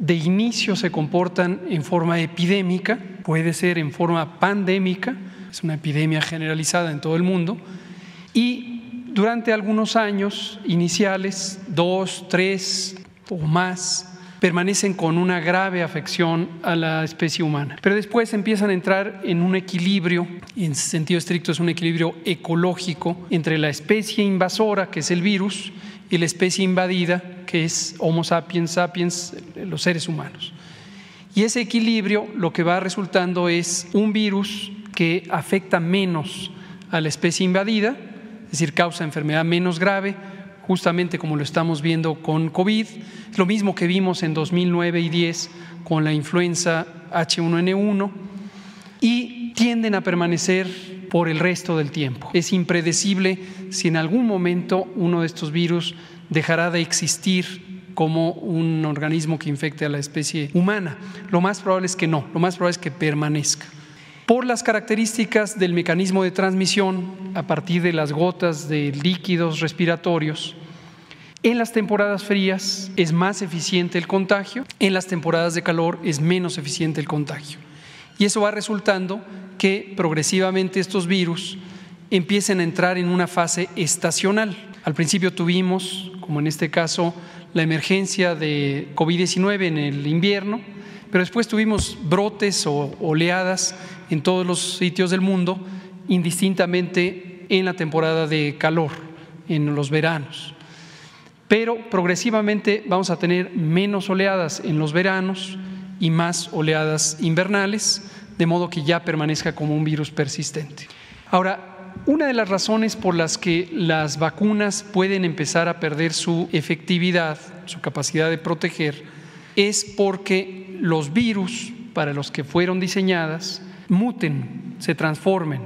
De inicio se comportan en forma epidémica, puede ser en forma pandémica, es una epidemia generalizada en todo el mundo, y durante algunos años iniciales, dos, tres, o más permanecen con una grave afección a la especie humana. Pero después empiezan a entrar en un equilibrio, en sentido estricto es un equilibrio ecológico entre la especie invasora, que es el virus, y la especie invadida, que es Homo sapiens sapiens, los seres humanos. Y ese equilibrio lo que va resultando es un virus que afecta menos a la especie invadida, es decir, causa enfermedad menos grave, justamente como lo estamos viendo con COVID, lo mismo que vimos en 2009 y 10 con la influenza H1N1 y tienden a permanecer por el resto del tiempo. Es impredecible si en algún momento uno de estos virus dejará de existir como un organismo que infecte a la especie humana. Lo más probable es que no, lo más probable es que permanezca. Por las características del mecanismo de transmisión a partir de las gotas de líquidos respiratorios, en las temporadas frías es más eficiente el contagio, en las temporadas de calor es menos eficiente el contagio. Y eso va resultando que progresivamente estos virus empiecen a entrar en una fase estacional. Al principio tuvimos, como en este caso, la emergencia de COVID-19 en el invierno, pero después tuvimos brotes o oleadas en todos los sitios del mundo, indistintamente en la temporada de calor, en los veranos pero progresivamente vamos a tener menos oleadas en los veranos y más oleadas invernales, de modo que ya permanezca como un virus persistente. Ahora, una de las razones por las que las vacunas pueden empezar a perder su efectividad, su capacidad de proteger, es porque los virus para los que fueron diseñadas muten, se transformen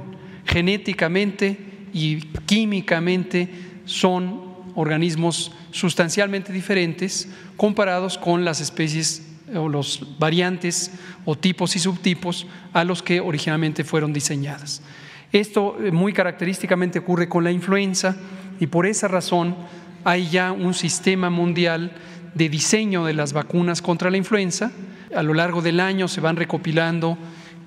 genéticamente y químicamente son organismos sustancialmente diferentes comparados con las especies o los variantes o tipos y subtipos a los que originalmente fueron diseñadas. Esto eh, muy característicamente ocurre con la influenza y por esa razón hay ya un sistema mundial de diseño de las vacunas contra la influenza. A lo largo del año se van recopilando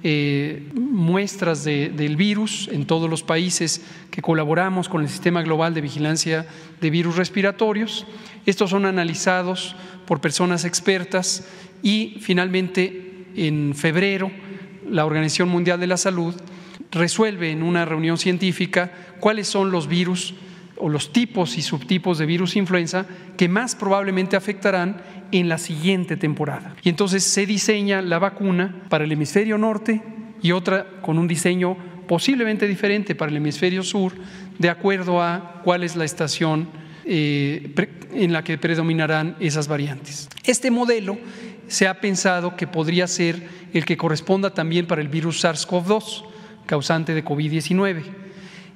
eh, muestras del virus en todos los países que colaboramos con el Sistema Global de Vigilancia de Virus Respiratorios. Estos son analizados por personas expertas y finalmente en febrero la Organización Mundial de la Salud resuelve en una reunión científica cuáles son los virus o los tipos y subtipos de virus influenza que más probablemente afectarán en la siguiente temporada. Y entonces se diseña la vacuna para el hemisferio norte y otra con un diseño posiblemente diferente para el hemisferio sur, de acuerdo a cuál es la estación eh, en la que predominarán esas variantes. Este modelo se ha pensado que podría ser el que corresponda también para el virus SARS-CoV-2, causante de COVID-19.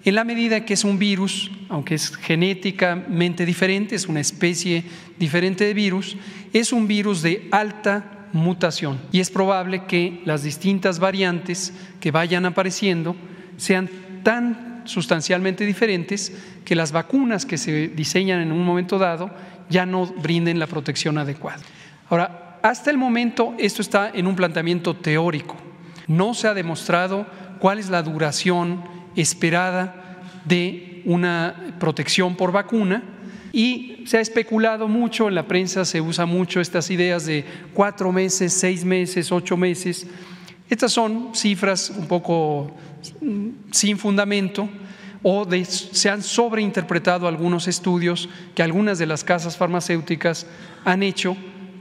En la medida que es un virus, aunque es genéticamente diferente, es una especie diferente de virus, es un virus de alta mutación y es probable que las distintas variantes que vayan apareciendo sean tan sustancialmente diferentes que las vacunas que se diseñan en un momento dado ya no brinden la protección adecuada. Ahora, hasta el momento esto está en un planteamiento teórico. No se ha demostrado cuál es la duración esperada de una protección por vacuna y se ha especulado mucho, en la prensa se usa mucho estas ideas de cuatro meses, seis meses, ocho meses. Estas son cifras un poco mm, sin fundamento o se han sobreinterpretado algunos estudios que algunas de las casas farmacéuticas han hecho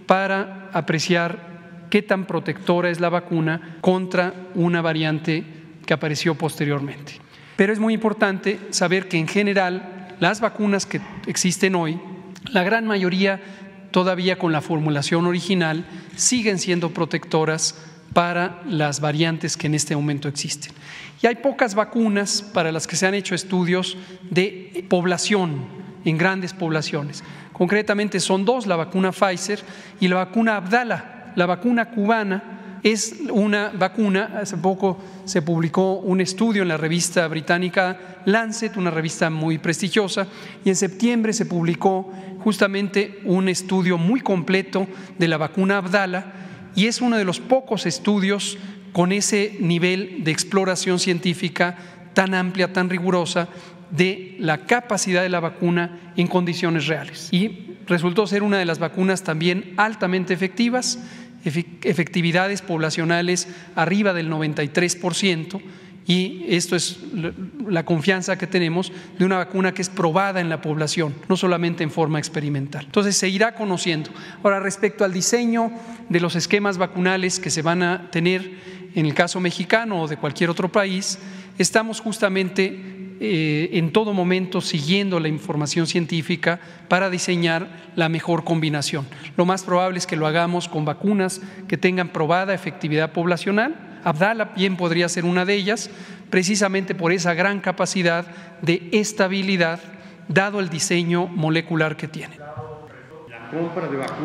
para apreciar qué tan protectora es la vacuna contra una variante que apareció posteriormente. Pero es muy importante saber que en general las vacunas que existen hoy, la gran mayoría todavía con la formulación original, siguen siendo protectoras para las variantes que en este momento existen. Y hay pocas vacunas para las que se han hecho estudios de población, en grandes poblaciones. Concretamente son dos, la vacuna Pfizer y la vacuna Abdala, la vacuna cubana es una vacuna, hace poco se publicó un estudio en la revista británica Lancet, una revista muy prestigiosa, y en septiembre se publicó justamente un estudio muy completo de la vacuna Abdala, y es uno de los pocos estudios con ese nivel de exploración científica tan amplia, tan rigurosa, de la capacidad de la vacuna en condiciones reales. Y resultó ser una de las vacunas también altamente efectivas efectividades poblacionales arriba del 93%, y esto es la confianza que tenemos de una vacuna que es probada en la población, no solamente en forma experimental. Entonces se irá conociendo. Ahora, respecto al diseño de los esquemas vacunales que se van a tener en el caso mexicano o de cualquier otro país, estamos justamente eh, en todo momento siguiendo la información científica para diseñar la mejor combinación. Lo más probable es que lo hagamos con vacunas que tengan probada efectividad poblacional. Abdala bien podría ser una de ellas, precisamente por esa gran capacidad de estabilidad dado el diseño molecular que tiene.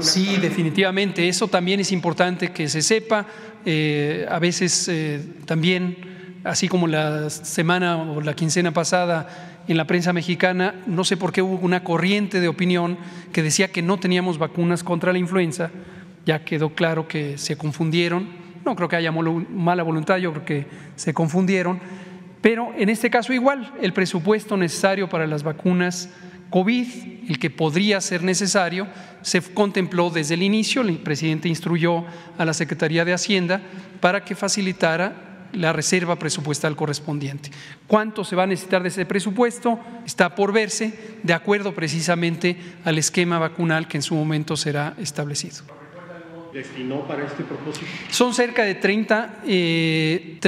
Sí, definitivamente. Eso también es importante que se sepa. Eh, a veces eh, también así como la semana o la quincena pasada en la prensa mexicana, no sé por qué hubo una corriente de opinión que decía que no teníamos vacunas contra la influenza, ya quedó claro que se confundieron, no creo que haya mala voluntad, yo creo que se confundieron, pero en este caso igual, el presupuesto necesario para las vacunas COVID, el que podría ser necesario, se contempló desde el inicio, el presidente instruyó a la Secretaría de Hacienda para que facilitara la reserva presupuestal correspondiente. ¿Cuánto se va a necesitar de ese presupuesto? Está por verse de acuerdo precisamente al esquema vacunal que en su momento será establecido. ¿Destinó para este propósito? Son cerca de 30, eh,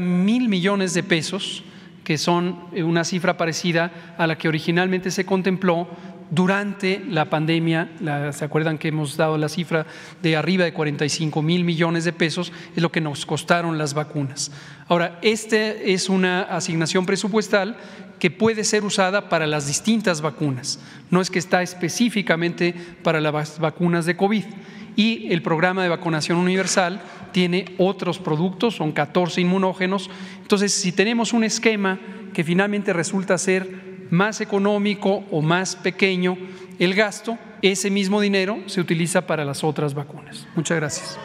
mil millones de pesos, que son una cifra parecida a la que originalmente se contempló durante la pandemia, ¿se acuerdan que hemos dado la cifra de arriba de 45 mil millones de pesos? Es lo que nos costaron las vacunas. Ahora, esta es una asignación presupuestal que puede ser usada para las distintas vacunas. No es que está específicamente para las vacunas de COVID. Y el programa de vacunación universal tiene otros productos, son 14 inmunógenos. Entonces, si tenemos un esquema que finalmente resulta ser más económico o más pequeño el gasto, ese mismo dinero se utiliza para las otras vacunas. Muchas gracias.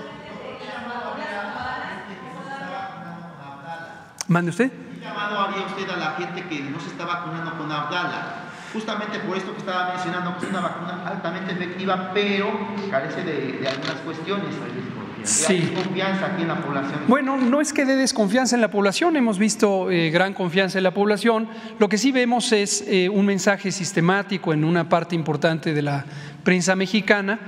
¿Mande usted? ¿Qué llamado haría usted a la gente que no se está vacunando con Abdala? Justamente por esto que estaba mencionando, que es una vacuna altamente efectiva, pero carece de, de algunas cuestiones. Sí. ¿Hay desconfianza aquí en la población? Bueno, no es que dé desconfianza en la población, hemos visto eh, gran confianza en la población. Lo que sí vemos es eh, un mensaje sistemático en una parte importante de la prensa mexicana.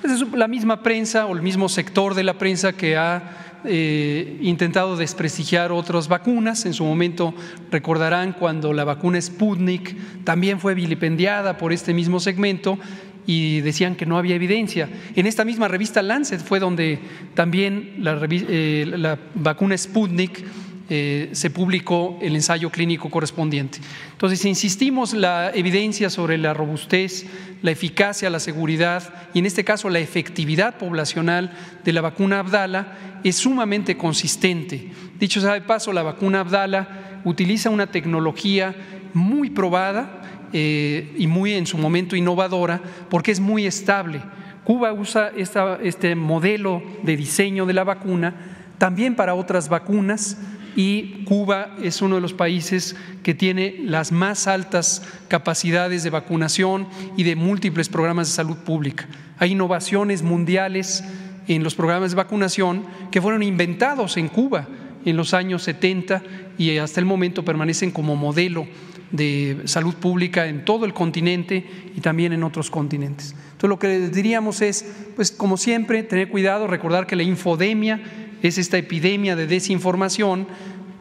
Pues es la misma prensa o el mismo sector de la prensa que ha eh, intentado desprestigiar otras vacunas. En su momento recordarán cuando la vacuna Sputnik también fue vilipendiada por este mismo segmento y decían que no había evidencia. En esta misma revista Lancet fue donde también la, eh, vacuna Sputnik eh, se publicó el ensayo clínico correspondiente. Entonces, insistimos la evidencia sobre la robustez, la eficacia, la seguridad y en este caso la efectividad poblacional de la vacuna Abdala es sumamente consistente. Dicho sea de paso, la vacuna Abdala utiliza una tecnología muy probada eh, y muy en su momento innovadora porque es muy estable. Cuba usa este modelo de diseño de la vacuna también para otras vacunas y Cuba es uno de los países que tiene las más altas capacidades de vacunación y de múltiples programas de salud pública. Hay innovaciones mundiales en los programas de vacunación que fueron inventados en Cuba en los años 70 y hasta el momento permanecen como modelo de salud pública en todo el continente y también en otros continentes. Entonces lo que diríamos es, pues como siempre, tener cuidado, recordar que la infodemia es esta epidemia de desinformación,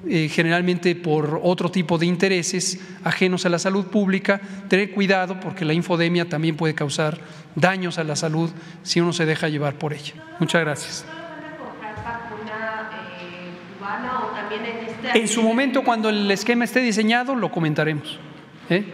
eh, generalmente por otro tipo de intereses ajenos a la salud pública, tener cuidado porque la infodemia también puede causar daños a la salud si uno se deja llevar por ella. Muchas gracias. En su momento, cuando el esquema esté diseñado, lo comentaremos. ¿eh?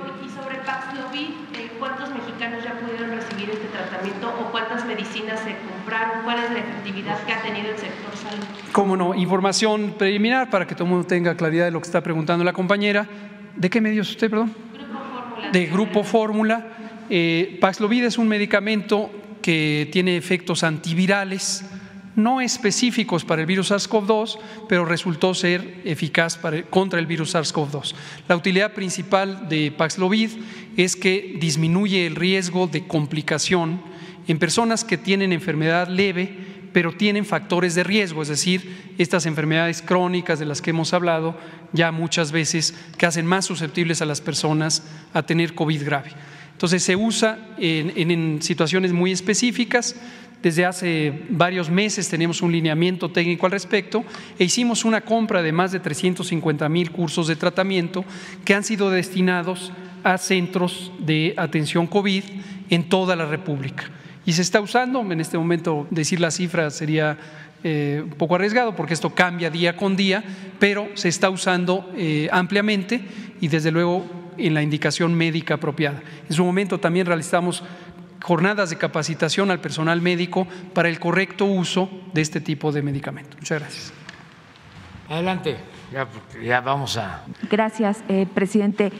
cuántas medicinas se compraron, cuál es la efectividad que ha tenido el sector salud. Cómo no, información preliminar para que todo el mundo tenga claridad de lo que está preguntando la compañera. ¿De qué medios usted, perdón? Grupo Fórmula. De Grupo Fórmula. Eh, Paxlovid es un medicamento que tiene efectos antivirales no específicos para el virus SARS-CoV-2, pero resultó ser eficaz contra el virus SARS-CoV-2. La utilidad principal de Paxlovid es que disminuye el riesgo de complicación en personas que tienen enfermedad leve, pero tienen factores de riesgo, es decir, estas enfermedades crónicas de las que hemos hablado ya muchas veces que hacen más susceptibles a las personas a tener COVID grave. Entonces se usa en, situaciones muy específicas. Desde hace varios meses tenemos un lineamiento técnico al respecto e hicimos una compra de más de 350 mil cursos de tratamiento que han sido destinados a centros de atención COVID en toda la República y se está usando. En este momento decir la cifra sería eh, un poco arriesgado porque esto cambia día con día, pero se está usando eh, ampliamente y desde luego en la indicación médica apropiada. En su momento también realizamos jornadas de capacitación al personal médico para el correcto uso de este tipo de medicamento. Muchas gracias. Adelante, ya, ya vamos a. Gracias, eh, presidente.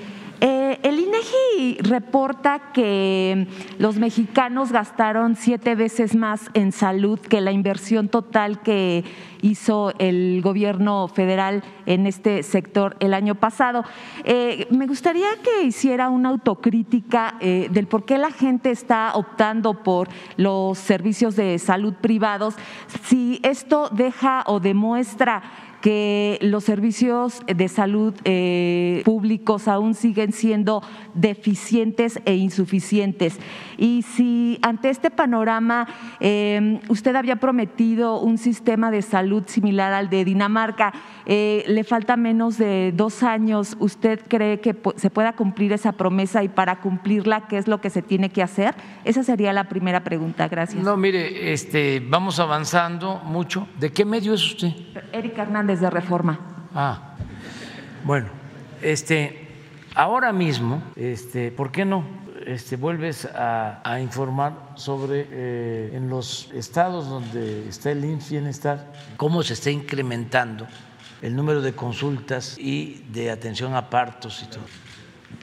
Eh, el INEGI reporta que los mexicanos gastaron siete veces más en salud que la inversión total que hizo el gobierno federal en este sector el año pasado. Eh, me gustaría que hiciera una autocrítica eh, del por qué la gente está optando por los servicios de salud privados, si esto deja o demuestra que los servicios de salud eh, públicos aún siguen siendo deficientes e insuficientes. Y si ante este panorama em, usted había prometido un sistema de salud similar al de Dinamarca, eh, le falta menos de dos años, ¿usted cree que se pueda cumplir esa promesa y para cumplirla, qué es lo que se tiene que hacer? Esa sería la primera pregunta. Gracias. No, mire, este, vamos avanzando mucho. ¿De qué medio es usted? Erika Hernández de Reforma. Ah, bueno, este, ahora mismo, este, ¿por qué no? Este, vuelves a, informar sobre eh, en los estados donde está el IMSS Bienestar, cómo se está incrementando el número de consultas y de atención a partos y todo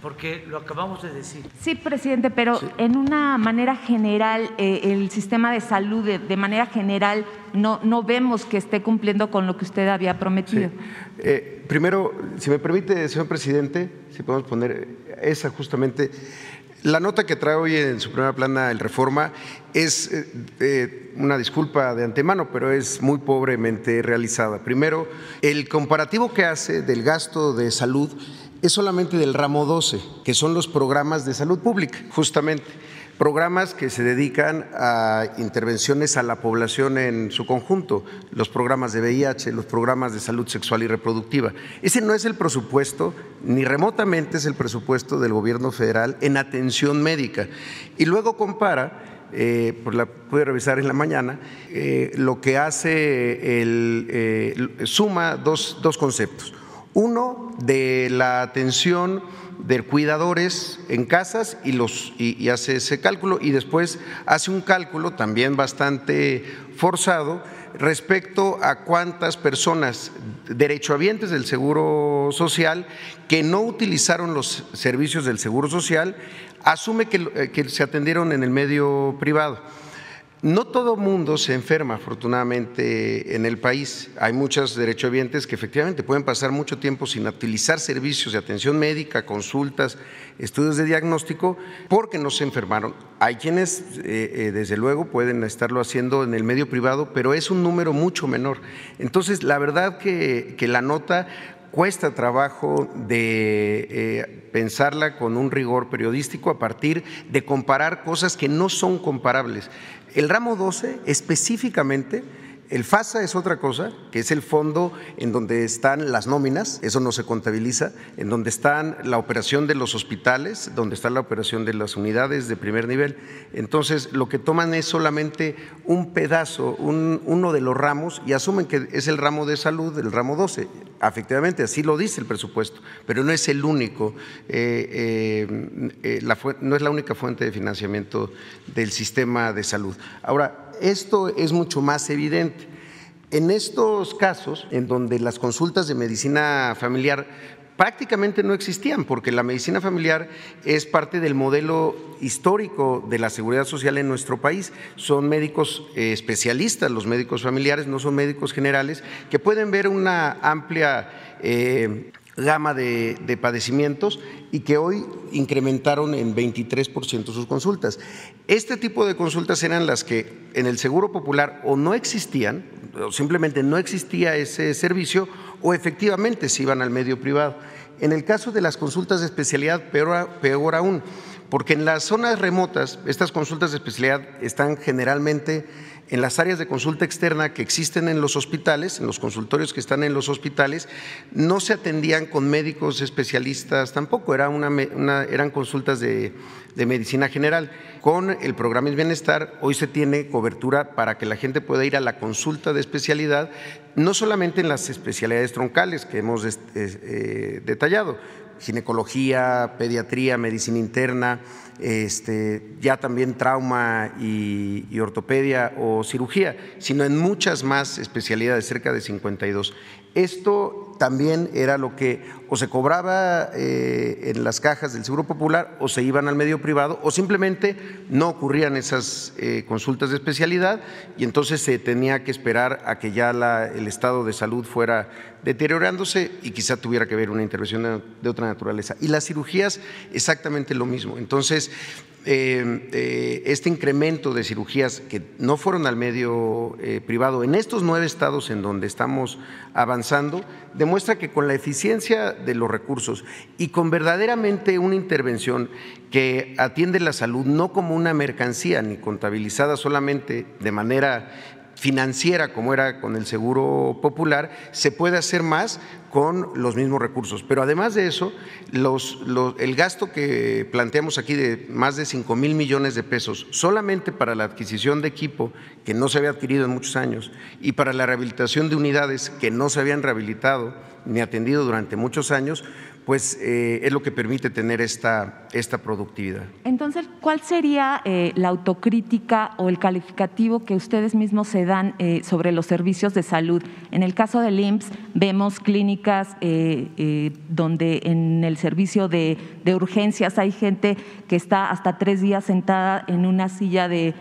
porque lo acabamos de decir. Sí, presidente, pero en una manera general, eh, el sistema de salud, de, manera general, no, no vemos que esté cumpliendo con lo que usted había prometido. Eh, primero, si me permite, señor presidente, si podemos poner esa justamente. La nota que trae hoy en su primera plana el Reforma es eh, una disculpa de antemano, pero es muy pobremente realizada. Primero, el comparativo que hace del gasto de salud es solamente del ramo 12, que son los programas de salud pública, justamente. Programas que se dedican a intervenciones a la población en su conjunto, los programas de VIH, los programas de salud sexual y reproductiva. Ese no es el presupuesto, ni remotamente es el presupuesto del gobierno federal en atención médica. Y luego compara eh, pues la pude revisar en la mañana, eh, lo que hace el, eh, suma dos, dos conceptos. Uno, de la atención de cuidadores en casas y, los, y, hace ese cálculo y después hace un cálculo también bastante forzado respecto a cuántas personas derechohabientes del Seguro Social que no utilizaron los servicios del Seguro Social, asume que, que se atendieron en el medio privado. No todo mundo se enferma, afortunadamente, en el país. Hay muchos derechohabientes que efectivamente pueden pasar mucho tiempo sin utilizar servicios de atención médica, consultas, estudios de diagnóstico, porque no se enfermaron. Hay quienes, eh, eh, desde luego, pueden estarlo haciendo en el medio privado, pero es un número mucho menor. Entonces, la verdad que, la nota cuesta trabajo de eh, pensarla con un rigor periodístico a partir de comparar cosas que no son comparables. El ramo 12 específicamente el FASA es otra cosa, que es el fondo en donde están las nóminas, eso no se contabiliza, en donde están la operación de los hospitales, donde está la operación de las unidades de primer nivel. Entonces, lo que toman es solamente un pedazo, uno de los ramos, y asumen que es el ramo de salud, el ramo 12. Efectivamente, así lo dice el presupuesto, pero no es el único, eh, eh, eh, no es la única fuente de financiamiento del sistema de salud. Ahora, esto es mucho más evidente. En estos casos, en donde las consultas de medicina familiar prácticamente no existían, porque la medicina familiar es parte del modelo histórico de la seguridad social en nuestro país. Son médicos eh, especialistas, los médicos familiares, no son médicos generales, que pueden ver una amplia eh, gama de, padecimientos y que hoy incrementaron en 23% sus consultas. Este tipo de consultas eran las que en el Seguro Popular o no existían, o simplemente no existía ese servicio, o efectivamente se iban al medio privado. En el caso de las consultas de especialidad, peor, peor aún, porque en las zonas remotas estas consultas de especialidad están generalmente en las áreas de consulta externa que existen en los hospitales, en los consultorios que están en los hospitales, no se atendían con médicos especialistas tampoco, era una, eran consultas de, de, medicina general. Con el programa El Bienestar hoy se tiene cobertura para que la gente pueda ir a la consulta de especialidad, no solamente en las especialidades troncales que hemos eh, detallado, ginecología, pediatría, medicina interna, este, ya también trauma y, ortopedia o cirugía, sino en muchas más especialidades, cerca de 52. Esto también era lo que o se cobraba eh, en las cajas del Seguro Popular o se iban al medio privado o simplemente no ocurrían esas eh, consultas de especialidad y entonces se tenía que esperar a que ya el estado de salud fuera deteriorándose y quizá tuviera que haber una intervención de otra naturaleza. Y las cirugías exactamente lo mismo. Entonces, este incremento de cirugías que no fueron al medio eh, privado en estos nueve estados en donde estamos avanzando, demuestra que con la eficiencia de los recursos y con verdaderamente una intervención que atiende la salud no como una mercancía ni contabilizada solamente de manera financiera como era con el Seguro Popular, se puede hacer más con los mismos recursos. Pero además de eso, el gasto que planteamos aquí de más de 5 mil millones de pesos solamente para la adquisición de equipo que no se había adquirido en muchos años y para la rehabilitación de unidades que no se habían rehabilitado ni atendido durante muchos años, pues eh, es lo que permite tener esta, esta productividad. Entonces, ¿cuál sería eh, la autocrítica o el calificativo que ustedes mismos se dan eh, sobre los servicios de salud? En el caso del IMSS vemos clínicas donde en el servicio de, urgencias hay gente que está hasta tres días sentada en una silla de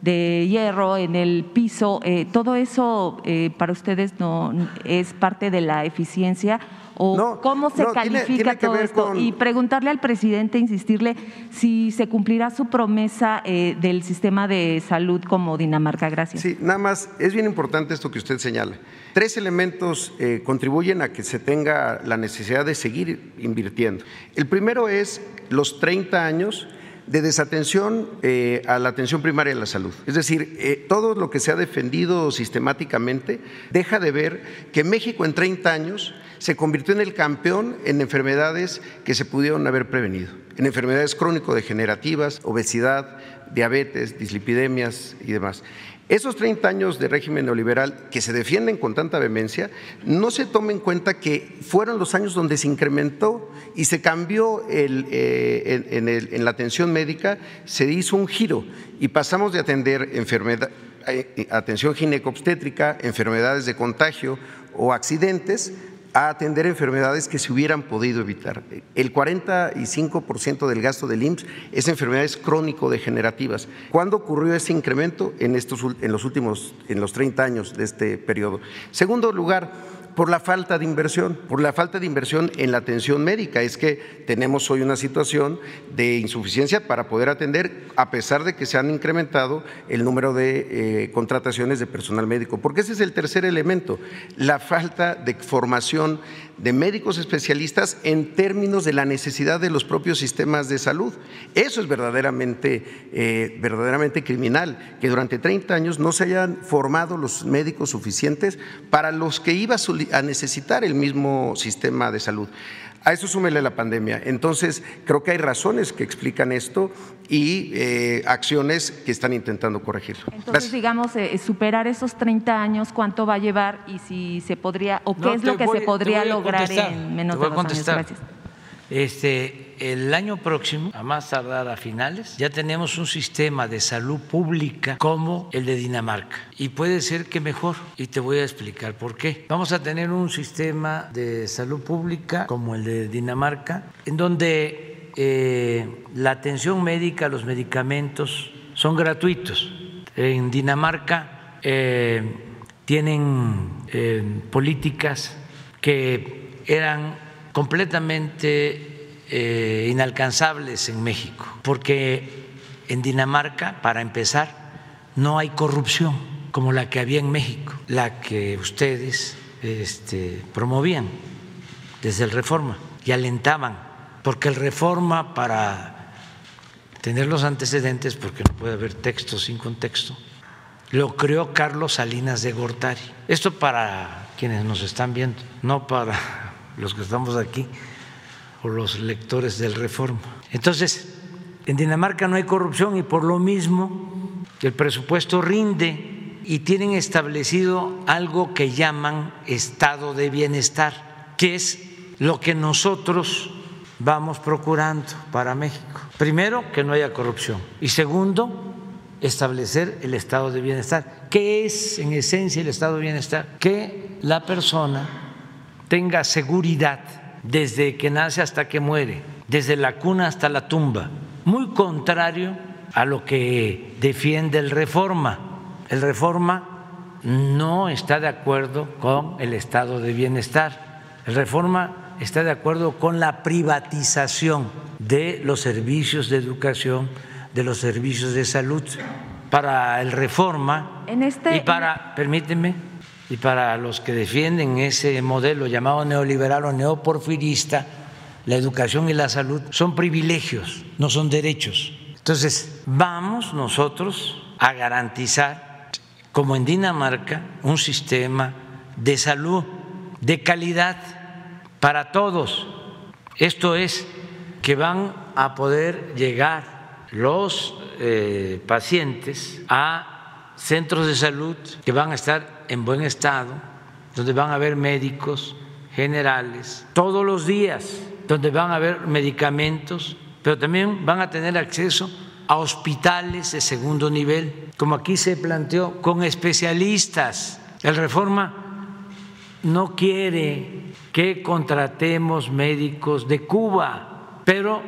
de hierro en el piso, ¿todo eso para ustedes no es parte de la eficiencia o cómo se califica todo esto y preguntarle al presidente, insistirle si se cumplirá su promesa eh, del sistema de salud como Dinamarca. Gracias. Sí, nada más es bien importante esto que usted señala. Tres elementos eh, contribuyen a que se tenga la necesidad de seguir invirtiendo. El primero es los 30 años de desatención eh, a la atención primaria de la salud. Es decir, eh, todo lo que se ha defendido sistemáticamente deja de ver que México en 30 años se convirtió en el campeón en enfermedades que se pudieron haber prevenido, en enfermedades crónico-degenerativas, obesidad, diabetes, dislipidemias y demás. Esos 30 años de régimen neoliberal que se defienden con tanta vehemencia, no se toma en cuenta que fueron los años donde se incrementó y se cambió el, eh, en, la atención médica, se hizo un giro y pasamos de atender enfermedad, eh, atención ginecobstétrica, enfermedades de contagio o accidentes a atender enfermedades que se hubieran podido evitar. El 45% del gasto del IMSS es enfermedades crónico-degenerativas. ¿Cuándo ocurrió ese incremento? En, estos, en los últimos, en los 30 años de este periodo. Segundo lugar, por la falta de inversión, por la falta de inversión en la atención médica. Es que tenemos hoy una situación de insuficiencia para poder atender, a pesar de que se han incrementado el número de eh, contrataciones de personal médico. Porque ese es el tercer elemento, la falta de formación de médicos especialistas en términos de la necesidad de los propios sistemas de salud. Eso es verdaderamente, eh, verdaderamente criminal, que durante 30 años no se hayan formado los médicos suficientes para los que iba a necesitar el mismo sistema de salud. A eso súmele la pandemia. Entonces, creo que hay razones que explican esto y eh, acciones que están intentando corregirlo. Entonces, digamos, eh, superar esos 30 años, ¿cuánto va a llevar y si se podría, o qué es lo que se podría lograr en menos de dos años? Gracias. Este, el año próximo, a más tardar a finales, ya tenemos un sistema de salud pública como el de Dinamarca. Y puede ser que mejor. Y te voy a explicar por qué. Vamos a tener un sistema de salud pública como el de Dinamarca, en donde eh, la atención médica, los medicamentos son gratuitos. En Dinamarca eh, tienen eh, políticas que eran completamente eh, inalcanzables en México, porque en Dinamarca, para empezar, no hay corrupción como la que había en México, la que ustedes este, promovían desde el Reforma y alentaban, porque el Reforma para tener los antecedentes, porque no puede haber texto sin contexto, lo creó Carlos Salinas de Gortari. Esto para quienes nos están viendo, no para los que estamos aquí o los lectores del Reforma. Entonces, en Dinamarca no hay corrupción y por lo mismo el presupuesto rinde y tienen establecido algo que llaman estado de bienestar, que es lo que nosotros vamos procurando para México. Primero, que no haya corrupción y segundo, establecer el estado de bienestar. ¿Qué es en esencia el estado de bienestar? Que la persona tenga seguridad desde que nace hasta que muere, desde la cuna hasta la tumba, muy contrario a lo que defiende el reforma. El reforma no está de acuerdo con el estado de bienestar. El reforma está de acuerdo con la privatización de los servicios de educación, de los servicios de salud. Para el reforma este y para, permíteme, y para los que defienden ese modelo llamado neoliberal o neoporfirista, la educación y la salud son privilegios, no son derechos. Entonces, vamos nosotros a garantizar, como en Dinamarca, un sistema de salud de calidad para todos. Esto es que van a poder llegar los eh, pacientes a centros de salud que van a estar en buen estado, donde van a haber médicos generales todos los días, donde van a haber medicamentos, pero también van a tener acceso a hospitales de segundo nivel, como aquí se planteó, con especialistas. El reforma no quiere que contratemos médicos de Cuba, pero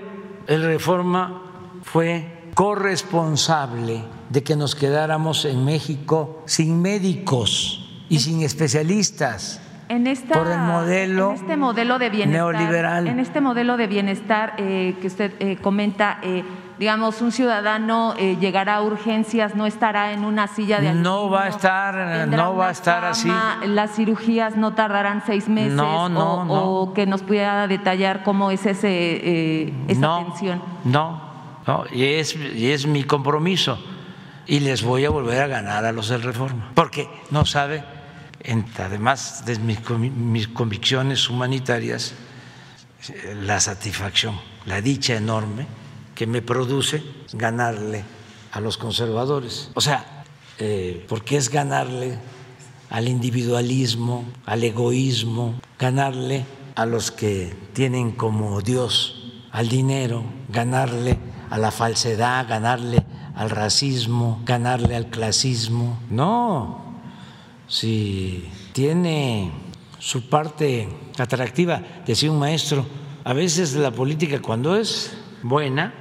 el reforma fue corresponsable de que nos quedáramos en México sin médicos y sin especialistas. En por el modelo este modelo de bienestar, neoliberal. En este modelo de bienestar eh, que usted eh, comenta, eh, digamos, un ciudadano llegará a urgencias, no estará en una silla de No va a estar, no va a estar así. Las cirugías no tardarán seis meses. No, no, o, no. o que nos pudiera detallar cómo es ese esa no, atención. No, ¿no? y, es, y es mi compromiso. Y les voy a volver a ganar a los del Reforma, porque no sabe, además de mis, mis convicciones humanitarias, la satisfacción, la dicha enorme que me produce ganarle a los conservadores. O sea, eh, porque es ganarle al individualismo, al egoísmo, ganarle a los que tienen como Dios al dinero, ganarle a la falsedad, ganarle al racismo, ganarle al clasismo. No, si tiene su parte atractiva, decía un maestro, a veces la política cuando es buena,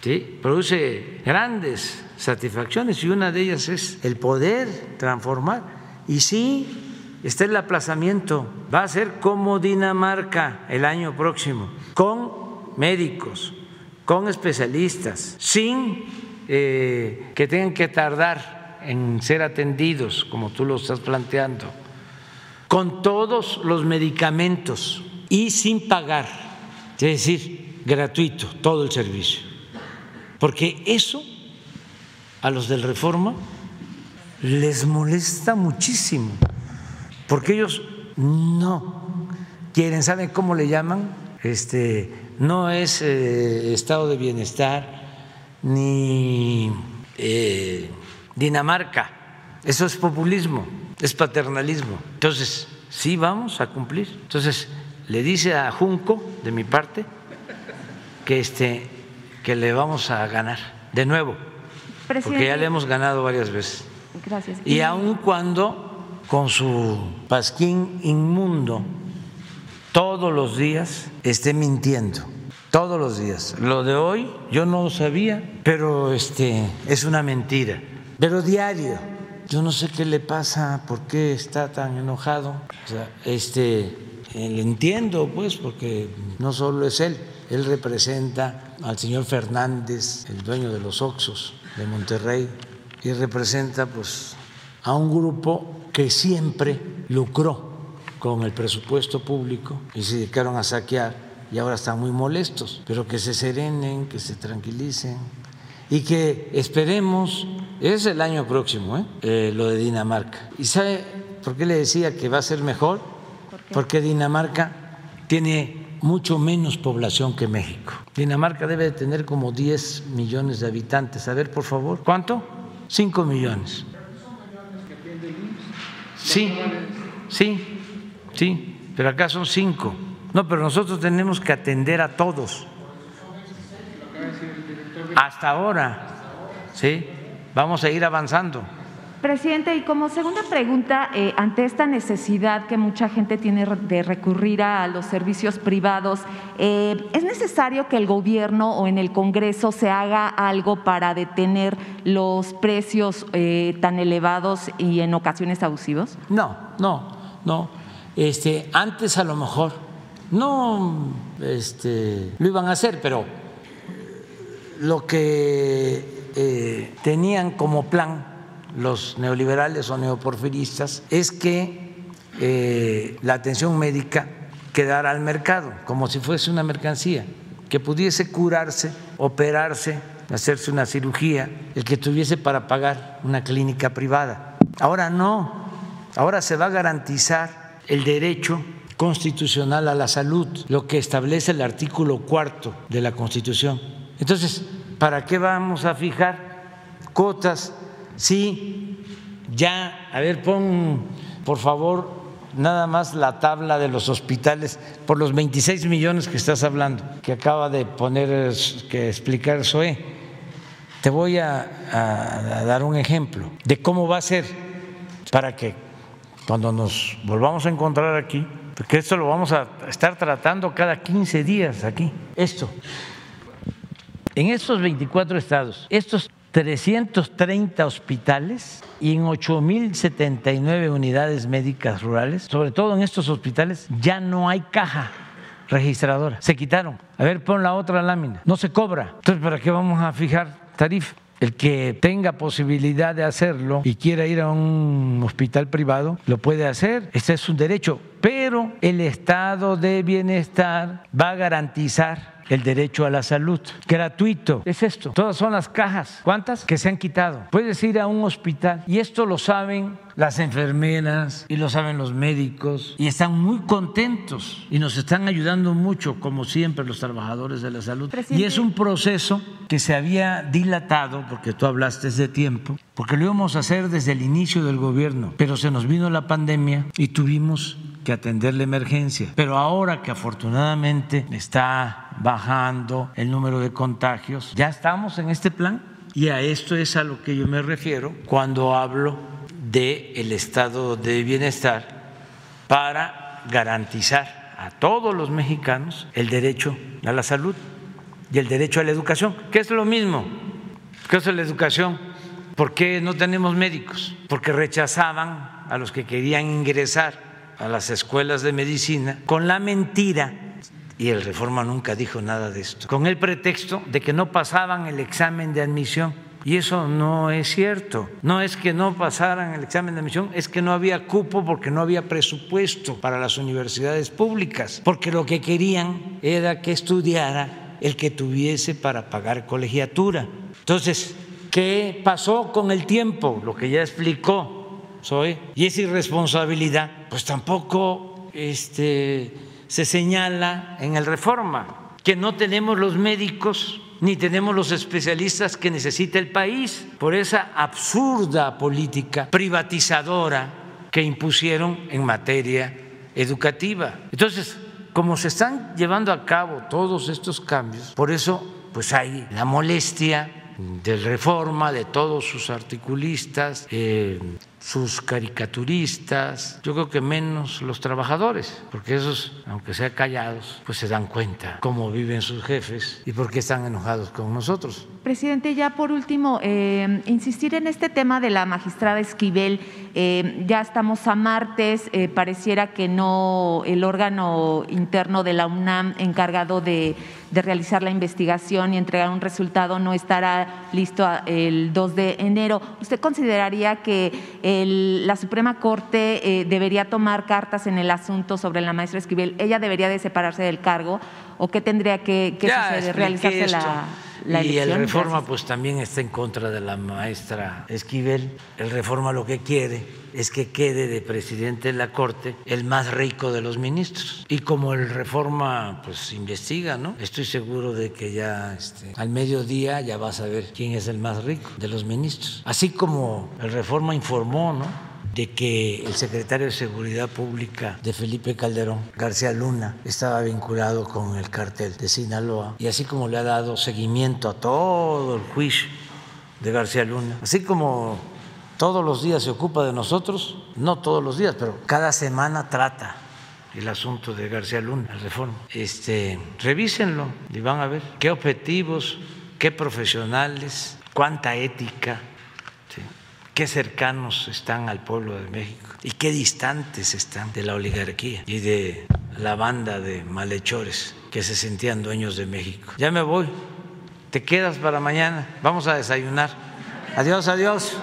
¿sí? produce grandes satisfacciones y una de ellas es el poder transformar. Y sí, está el aplazamiento, va a ser como Dinamarca el año próximo, con médicos, con especialistas, sin eh, que tengan que tardar en ser atendidos, como tú lo estás planteando, con todos los medicamentos y sin pagar, es decir, gratuito todo el servicio. Porque eso a los del Reforma les molesta muchísimo, porque ellos no quieren, ¿saben cómo le llaman? Este, no es eh, estado de bienestar ni eh, Dinamarca, eso es populismo, es paternalismo. Entonces, sí vamos a cumplir. Entonces, le dice a Junco, de mi parte, que, este, que le vamos a ganar de nuevo porque ya le hemos ganado varias veces. Gracias. Y aun cuando con su pasquín inmundo todos los días esté mintiendo, todos los días. Lo de hoy yo no lo sabía, pero este es una mentira. Pero diario. Yo no sé qué le pasa, por qué está tan enojado. O sea, este, le entiendo, pues, porque no solo es él, él representa al señor Fernández, el dueño de los Oxos de Monterrey y representa pues a un grupo que siempre lucró con el presupuesto público y se dedicaron a saquear y ahora están muy molestos, pero que se serenen, que se tranquilicen y que esperemos, es el año próximo, ¿eh? Eh, lo de Dinamarca. ¿Y sabe por qué le decía que va a ser mejor? Porque Dinamarca tiene mucho menos población que México. Dinamarca debe de tener como 10 millones de habitantes. A ver, por favor, ¿cuánto? 5 millones. Sí, sí, sí, pero acá son 5. No, pero nosotros tenemos que atender a todos. Hasta ahora, sí, vamos a ir avanzando. Presidente, y como segunda pregunta, eh, ante esta necesidad que mucha gente tiene de recurrir a los servicios privados, eh, ¿es necesario que el gobierno o en el Congreso se haga algo para detener los precios eh, tan elevados y en ocasiones abusivos? No, no, no. Este, antes a lo mejor no este, lo iban a hacer, pero lo que tenían como plan los neoliberales o neoporfiristas es que eh, la atención médica quedara al mercado, como si fuese una mercancía, que pudiese curarse, operarse, hacerse una cirugía, el que tuviese para pagar una clínica privada. Ahora no, ahora se va a garantizar el derecho constitucional a la salud, lo que establece el artículo cuarto de la Constitución. Entonces, ¿para qué vamos a fijar cuotas Sí, ya, a ver, pon por favor nada más la tabla de los hospitales por los 26 millones que estás hablando, que acaba de poner, que explicar Zoé. Te voy a, a dar un ejemplo de cómo va a ser para que cuando nos volvamos a encontrar aquí, porque esto lo vamos a estar tratando cada 15 días aquí, esto. En estos 24 estados, estos 330 hospitales y en 8.079 unidades médicas rurales, sobre todo en estos hospitales, ya no hay caja registradora. Se quitaron. A ver, pon la otra lámina. No se cobra. Entonces, ¿para qué vamos a fijar tarifa? El que tenga posibilidad de hacerlo y quiera ir a un hospital privado, lo puede hacer. Este es un derecho. Pero el estado de bienestar va a garantizar el derecho a la salud. Gratuito. Es esto. Todas son las cajas. ¿Cuántas? Que se han quitado. Puedes ir a un hospital y esto lo saben las enfermeras y lo saben los médicos y están muy contentos y nos están ayudando mucho, como siempre, los trabajadores de la salud. Y es un proceso que se había dilatado, porque tú hablaste de tiempo, porque lo íbamos a hacer desde el inicio del gobierno, pero se nos vino la pandemia y tuvimos que atender la emergencia. Pero ahora que afortunadamente está bajando el número de contagios, ya estamos en este plan y a esto es a lo que yo me refiero cuando hablo del el estado de bienestar para garantizar a todos los mexicanos el derecho a la salud y el derecho a la educación, que es lo mismo. ¿Qué es la educación? ¿Por qué no tenemos médicos? Porque rechazaban a los que querían ingresar a las escuelas de medicina con la mentira, y el Reforma nunca dijo nada de esto, con el pretexto de que no pasaban el examen de admisión. Y eso no es cierto. No es que no pasaran el examen de admisión, es que no había cupo porque no había presupuesto para las universidades públicas, porque lo que querían era que estudiara el que tuviese para pagar colegiatura. Entonces, ¿qué pasó con el tiempo? Lo que ya explicó soy, y es irresponsabilidad, pues tampoco este, se señala en el reforma que no tenemos los médicos ni tenemos los especialistas que necesita el país por esa absurda política privatizadora que impusieron en materia educativa. Entonces, como se están llevando a cabo todos estos cambios, por eso pues hay la molestia de reforma de todos sus articulistas, eh, sus caricaturistas, yo creo que menos los trabajadores, porque esos, aunque sean callados, pues se dan cuenta cómo viven sus jefes y por qué están enojados con nosotros. Presidente, ya por último, eh, insistir en este tema de la magistrada Esquivel. Eh, ya estamos a martes, eh, pareciera que no el órgano interno de la UNAM encargado de, realizar la investigación y entregar un resultado no estará listo el 2 de enero. ¿Usted consideraría que la Suprema Corte debería tomar cartas en el asunto sobre la maestra Esquivel? ¿Ella debería de separarse del cargo o qué tendría que, que suceder? ¿Realizarse la y el reforma pues también está en contra de la maestra Esquivel. El reforma lo que quiere es que quede de presidente de la Corte el más rico de los ministros. Y como el reforma pues investiga, ¿no? Estoy seguro de que ya este, al mediodía ya vas a ver quién es el más rico de los ministros. Así como el reforma informó, ¿no? De que el secretario de Seguridad Pública de Felipe Calderón, García Luna, estaba vinculado con el cartel de Sinaloa y así como le ha dado seguimiento a todo el juicio de García Luna, así como todos los días se ocupa de nosotros, no todos los días, pero cada semana trata el asunto de García Luna, la reforma. Este, revísenlo y van a ver qué objetivos, qué profesionales, cuánta ética qué cercanos están al pueblo de México y qué distantes están de la oligarquía y de la banda de malhechores que se sentían dueños de México. Ya me voy, te quedas para mañana, vamos a desayunar. Adiós, adiós.